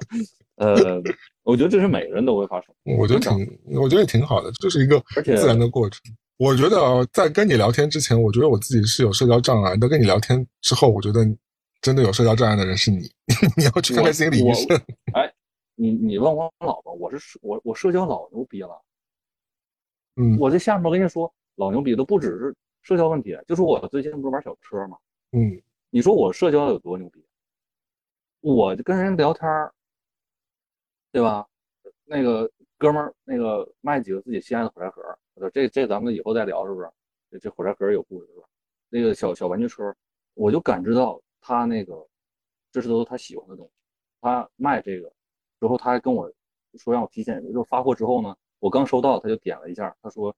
[laughs] 呃。我觉得这是每个人都会发生。我觉得挺，我觉得也挺好的，这是一个自然的过程。我觉得啊，在跟你聊天之前，我觉得我自己是有社交障碍。但跟你聊天之后，我觉得真的有社交障碍的人是你。[laughs] 你要去看看心理医生。哎，你你问我老婆，我是我我社交老牛逼了。嗯，我这下面我跟你说，老牛逼都不只是社交问题，就是我最近不是玩小车嘛。嗯，你说我社交有多牛逼？我就跟人聊天对吧？那个哥们儿，那个卖几个自己心爱的火柴盒，这这咱们以后再聊，是不是？这这火柴盒有故事，是吧？那个小小玩具车，我就感知到他那个，这是都是他喜欢的东西。他卖这个之后，他还跟我说让我提前，就发货之后呢，我刚收到，他就点了一下，他说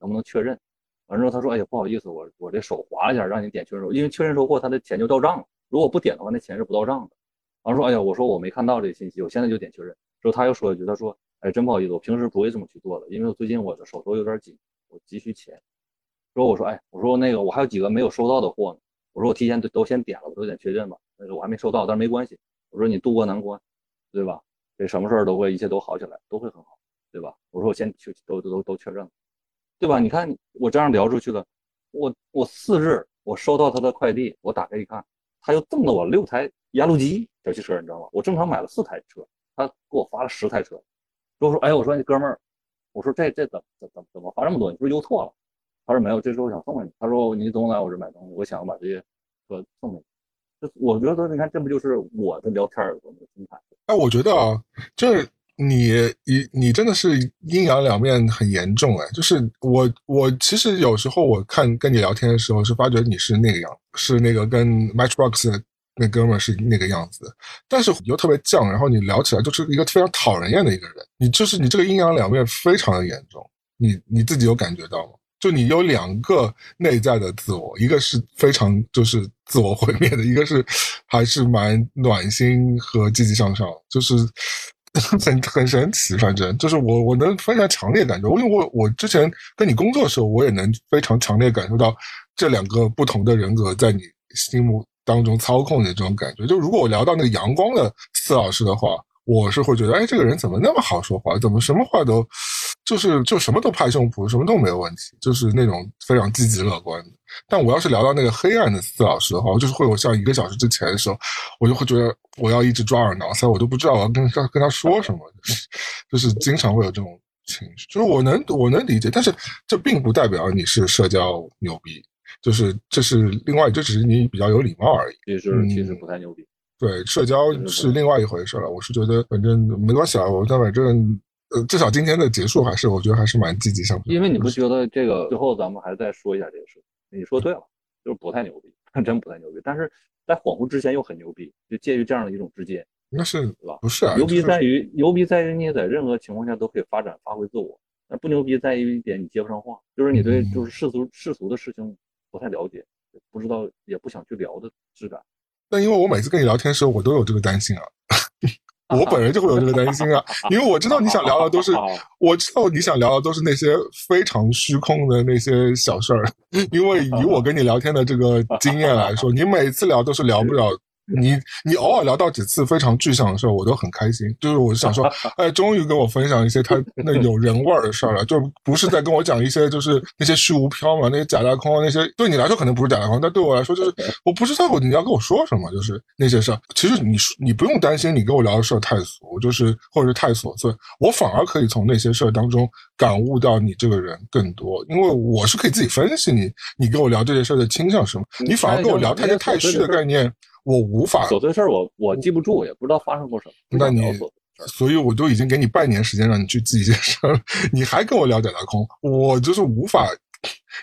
能不能确认？完了之后他说，哎呀，不好意思，我我这手滑一下，让你点确认收，因为确认收货，他的钱就到账了。如果不点的话，那钱是不到账的。完说，哎呀，我说我没看到这个信息，我现在就点确认。之后他又说一句，他说：“哎，真不好意思，我平时不会这么去做的，因为我最近我的手头有点紧，我急需钱。”说我说：“哎，我说那个我还有几个没有收到的货呢，我说我提前都都先点了，我都点确认吧。那个我还没收到，但是没关系。我说你渡过难关，对吧？这什么事儿都会一切都好起来，都会很好，对吧？我说我先去都都都确认了，对吧？你看我这样聊出去了，我我四日我收到他的快递，我打开一看，他又赠了我六台压路机小汽车，你知道吗？我正常买了四台车。”他给我发了十台车，我说：“哎，我说你哥们儿，我说这这怎怎怎怎么发这么多？你是不是邮错了？”他说：“没有，这是我想送给你。”他说：“你总来我这买东西，我想把这些车送给你。”就我觉得，你看，这不就是我的聊天儿的那个心态？哎，我觉得啊，就是你你你真的是阴阳两面很严重哎。就是我我其实有时候我看跟你聊天的时候，是发觉你是那个样，是那个跟 Matchbox。那哥们是那个样子，但是又特别犟，然后你聊起来就是一个非常讨人厌的一个人。你就是你这个阴阳两面非常的严重，你你自己有感觉到吗？就你有两个内在的自我，一个是非常就是自我毁灭的，一个是还是蛮暖心和积极向上，就是 [laughs] 很很神奇。反正就是我我能非常强烈感觉，因为我我之前跟你工作的时候，我也能非常强烈感受到这两个不同的人格在你心目。当中操控的这种感觉，就如果我聊到那个阳光的四老师的话，我是会觉得，哎，这个人怎么那么好说话？怎么什么话都，就是就什么都拍胸脯，什么都没有问题，就是那种非常积极乐观的。但我要是聊到那个黑暗的四老师的话，我就是会有像一个小时之前的时候，我就会觉得我要一直抓耳挠腮，我都不知道我要跟他跟他说什么，就是经常会有这种情绪。就是我能我能理解，但是这并不代表你是社交牛逼。就是这是另外，这只是你比较有礼貌而已。其实其实不太牛逼。对，社交是另外一回事了。我是觉得反正没关系啊，我但反正呃，至少今天的结束还是我觉得还是蛮积极向上。因为你不觉得这个最后咱们还再说一下这个事？你说对了，就是不太牛逼，[laughs] 真不太牛逼。但是在恍惚之前又很牛逼，就介于这样的一种之间。那是吧？不是啊，牛逼在于牛逼在于你在任何情况下都可以发展发挥自我。那不牛逼在于一点，你接不上话，就是你对就是世俗世俗的事情不太了解。不知道也不想去聊的质感，那因为我每次跟你聊天的时候，我都有这个担心啊，我本人就会有这个担心啊，[laughs] 因为我知道你想聊的都是，我知道你想聊的都是那些非常虚空的那些小事儿，[laughs] 因为以我跟你聊天的这个经验来说，你每次聊都是聊不了你你偶尔聊到几次非常具象的事儿，我都很开心。就是我想说，[laughs] 哎，终于跟我分享一些他 [laughs] 那有人味儿的事儿了，就不是在跟我讲一些就是那些虚无缥缈、那些假大空那些。对你来说可能不是假大空，但对我来说就是 [laughs] 我不知道你要跟我说什么，就是那些事儿。其实你你不用担心，你跟我聊的事儿太俗，就是或者是太琐碎，我反而可以从那些事儿当中感悟到你这个人更多，因为我是可以自己分析你，你跟我聊这些事儿的倾向是什么，你反而跟我聊太太虚的概念。我无法琐碎事儿，我我记不住，也不知道发生过什么。那你，所以我都已经给你半年时间让你去记一些事儿，[laughs] 你还跟我聊假大空，我就是无法，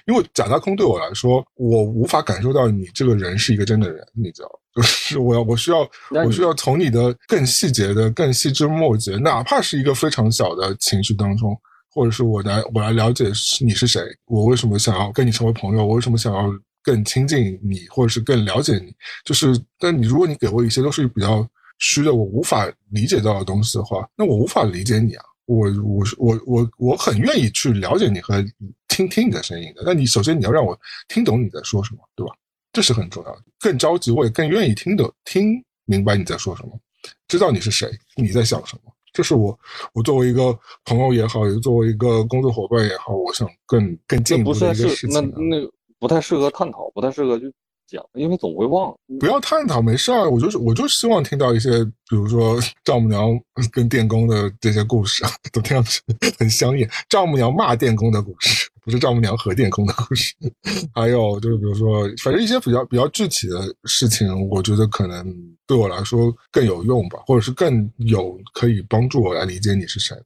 因为假大空对我来说，我无法感受到你这个人是一个真的人，你知道，[laughs] 就是我要我需要我需要从你的更细节的、更细枝末节，哪怕是一个非常小的情绪当中，或者是我来我来了解你是谁，我为什么想要跟你成为朋友，我为什么想要。更亲近你，或者是更了解你，就是，但你如果你给我一些都是比较虚的，我无法理解到的东西的话，那我无法理解你啊。我，我，我，我，我很愿意去了解你和听听你的声音的。那你首先你要让我听懂你在说什么，对吧？这是很重要的。更着急，我也更愿意听懂、听明白你在说什么，知道你是谁，你在想什么。这是我，我作为一个朋友也好，也作为一个工作伙伴也好，我想更更进一步的一个事情。那那。不太适合探讨，不太适合去讲，因为总会忘。不要探讨，没事啊。我就是，我就希望听到一些，比如说 [laughs] 丈母娘跟电工的这些故事，都听上去很香艳。丈母娘骂电工的故事，不是丈母娘和电工的故事。还有就是，比如说，反正一些比较比较具体的事情，我觉得可能对我来说更有用吧，或者是更有可以帮助我来理解你是谁。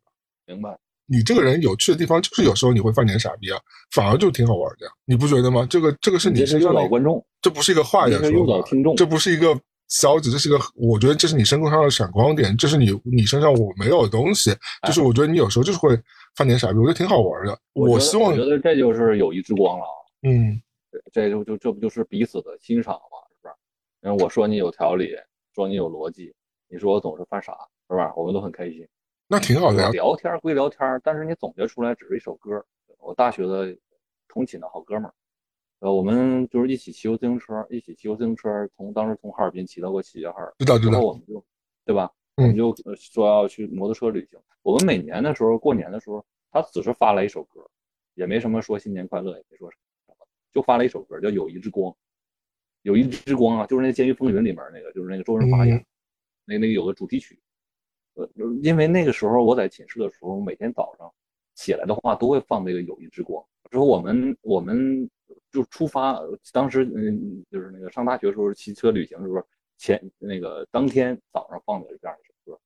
明白。你这个人有趣的地方，就是有时候你会犯点傻逼啊，反而就挺好玩的，你不觉得吗？这个这个是你一个老观众，这不是一个坏的听众，这不是一个消极，这是一个，我觉得这是你身上的闪光点，这是你你身上我没有的东西，就是我觉得你有时候就是会犯点傻逼，我觉得挺好玩的。我希望，我觉得这就是友谊之光了啊。嗯，这就就这不就是彼此的欣赏嘛，是不是？因为我说你有条理，说你有逻辑，你说我总是犯傻，是吧？我们都很开心。那挺好的呀。聊天归聊天，但是你总结出来只是一首歌。我大学的同寝的好哥们儿，呃，我们就是一起骑过自行车，一起骑过自行车，从当时从哈尔滨骑到过齐齐哈尔。知道知道。然后我们就，对吧？我们就说要去摩托车旅行。我们每年的时候，过年的时候，他只是发了一首歌，也没什么说新年快乐，也没说什么，就发了一首歌，叫《友谊之光》。友谊之光啊，就是那《监狱风云》里面那个，就是那个周润发演，那那个有个主题曲。呃，因为那个时候我在寝室的时候，每天早上起来的话都会放那个《友谊之光》。之后我们我们就出发，当时嗯，就是那个上大学时候骑车旅行的时候，前那个当天早上放的这样一首歌，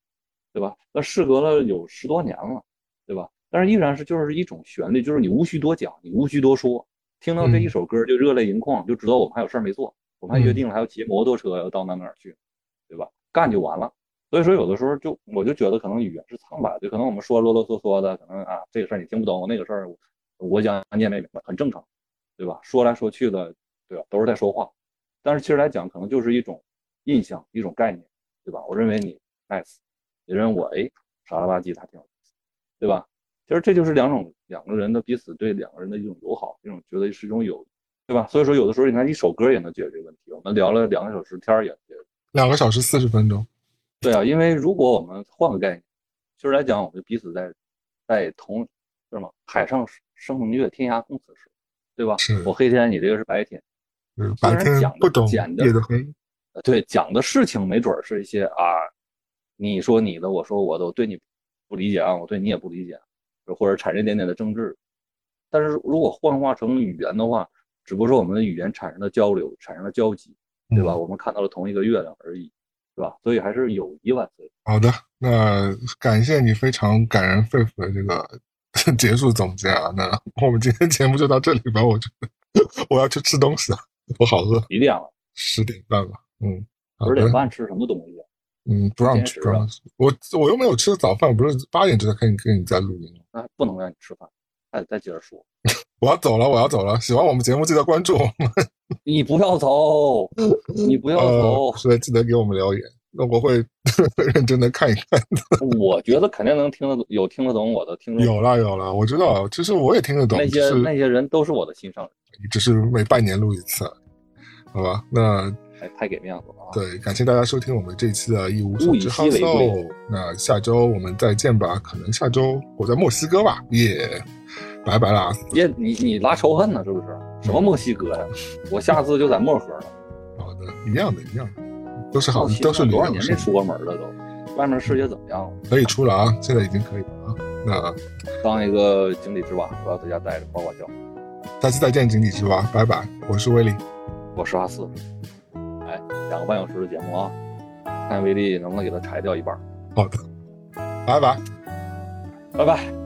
对吧？那事隔了有十多年了，对吧？但是依然是就是一种旋律，就是你无需多讲，你无需多说，听到这一首歌就热泪盈眶，就知道我们还有事儿没做，我们还约定了还要骑摩托车要到哪哪去，对吧？干就完了。所以说，有的时候就我就觉得可能语言是苍白，就可能我们说啰啰嗦嗦的，可能啊这个事儿你听不懂，那个事儿我讲你也没明白，很正常，对吧？说来说去的，对吧？都是在说话，但是其实来讲，可能就是一种印象，一种概念，对吧？我认为你 nice，你认为我哎傻了吧唧，他挺有意思，对吧？其实这就是两种两个人的彼此对两个人的一种友好，一种觉得是一种友，对吧？所以说，有的时候你看一首歌也能解决这个问题，我们聊了两个小时天儿也，两个小时四十分钟。对啊，因为如果我们换个概念，其实来讲，我们彼此在在同是吗？海上生明月，天涯共此时，对吧？是我黑天，你这个是白天。嗯，白天不懂简的黑。对，讲的事情没准是一些啊，你说你的，我说我的，我对你不理解啊，我对你也不理解，或者产生一点点的争执。但是如果幻化成语言的话，只不过是我们的语言产生了交流，产生了交集，对吧？我们看到了同一个月亮而已。是吧？所以还是友谊万岁。好的，那感谢你非常感人肺腑的这个 [laughs] 结束总结啊。那我们今天节目就到这里吧。我觉得我要去吃东西了，我好饿。几点了？十点半了。嗯，十点半吃什么东西？嗯，不让吃。我我又没有吃早饭，不是八点就在跟你跟你在录音吗那不能让你吃饭，还得再接着说。我要走了，我要走了。喜欢我们节目记得关注我们。你不要走，你不要走，是记得给我们留言，那我会 [laughs] 认真的看一看。[laughs] 我觉得肯定能听得懂有听得懂我的听众。有了有了，我知道，其实我也听得懂。那些那些人都是我的心上人。只是每半年录一次，好吧？那哎，太给面子了啊！对，感谢大家收听我们这一期的一无所知物以稀为 House 贵 Soul 那下周我们再见吧，可能下周我在墨西哥吧，耶、拜拜啦！别你你拉仇恨呢是不是？什么墨西哥呀？我下次就在漠河了。好的，一样的，一样的，都是好我，都是旅多少年没出过门了都，外面世界怎么样了？可以出了啊，现在已经可以了啊。那当一个井底之蛙，不要在家待着，呱呱叫。下次再见，井底之蛙，拜拜，我是威利。我是阿四，哎，两个半小时的节目啊，看威力能不能给它裁掉一半。好的，拜拜。拜拜。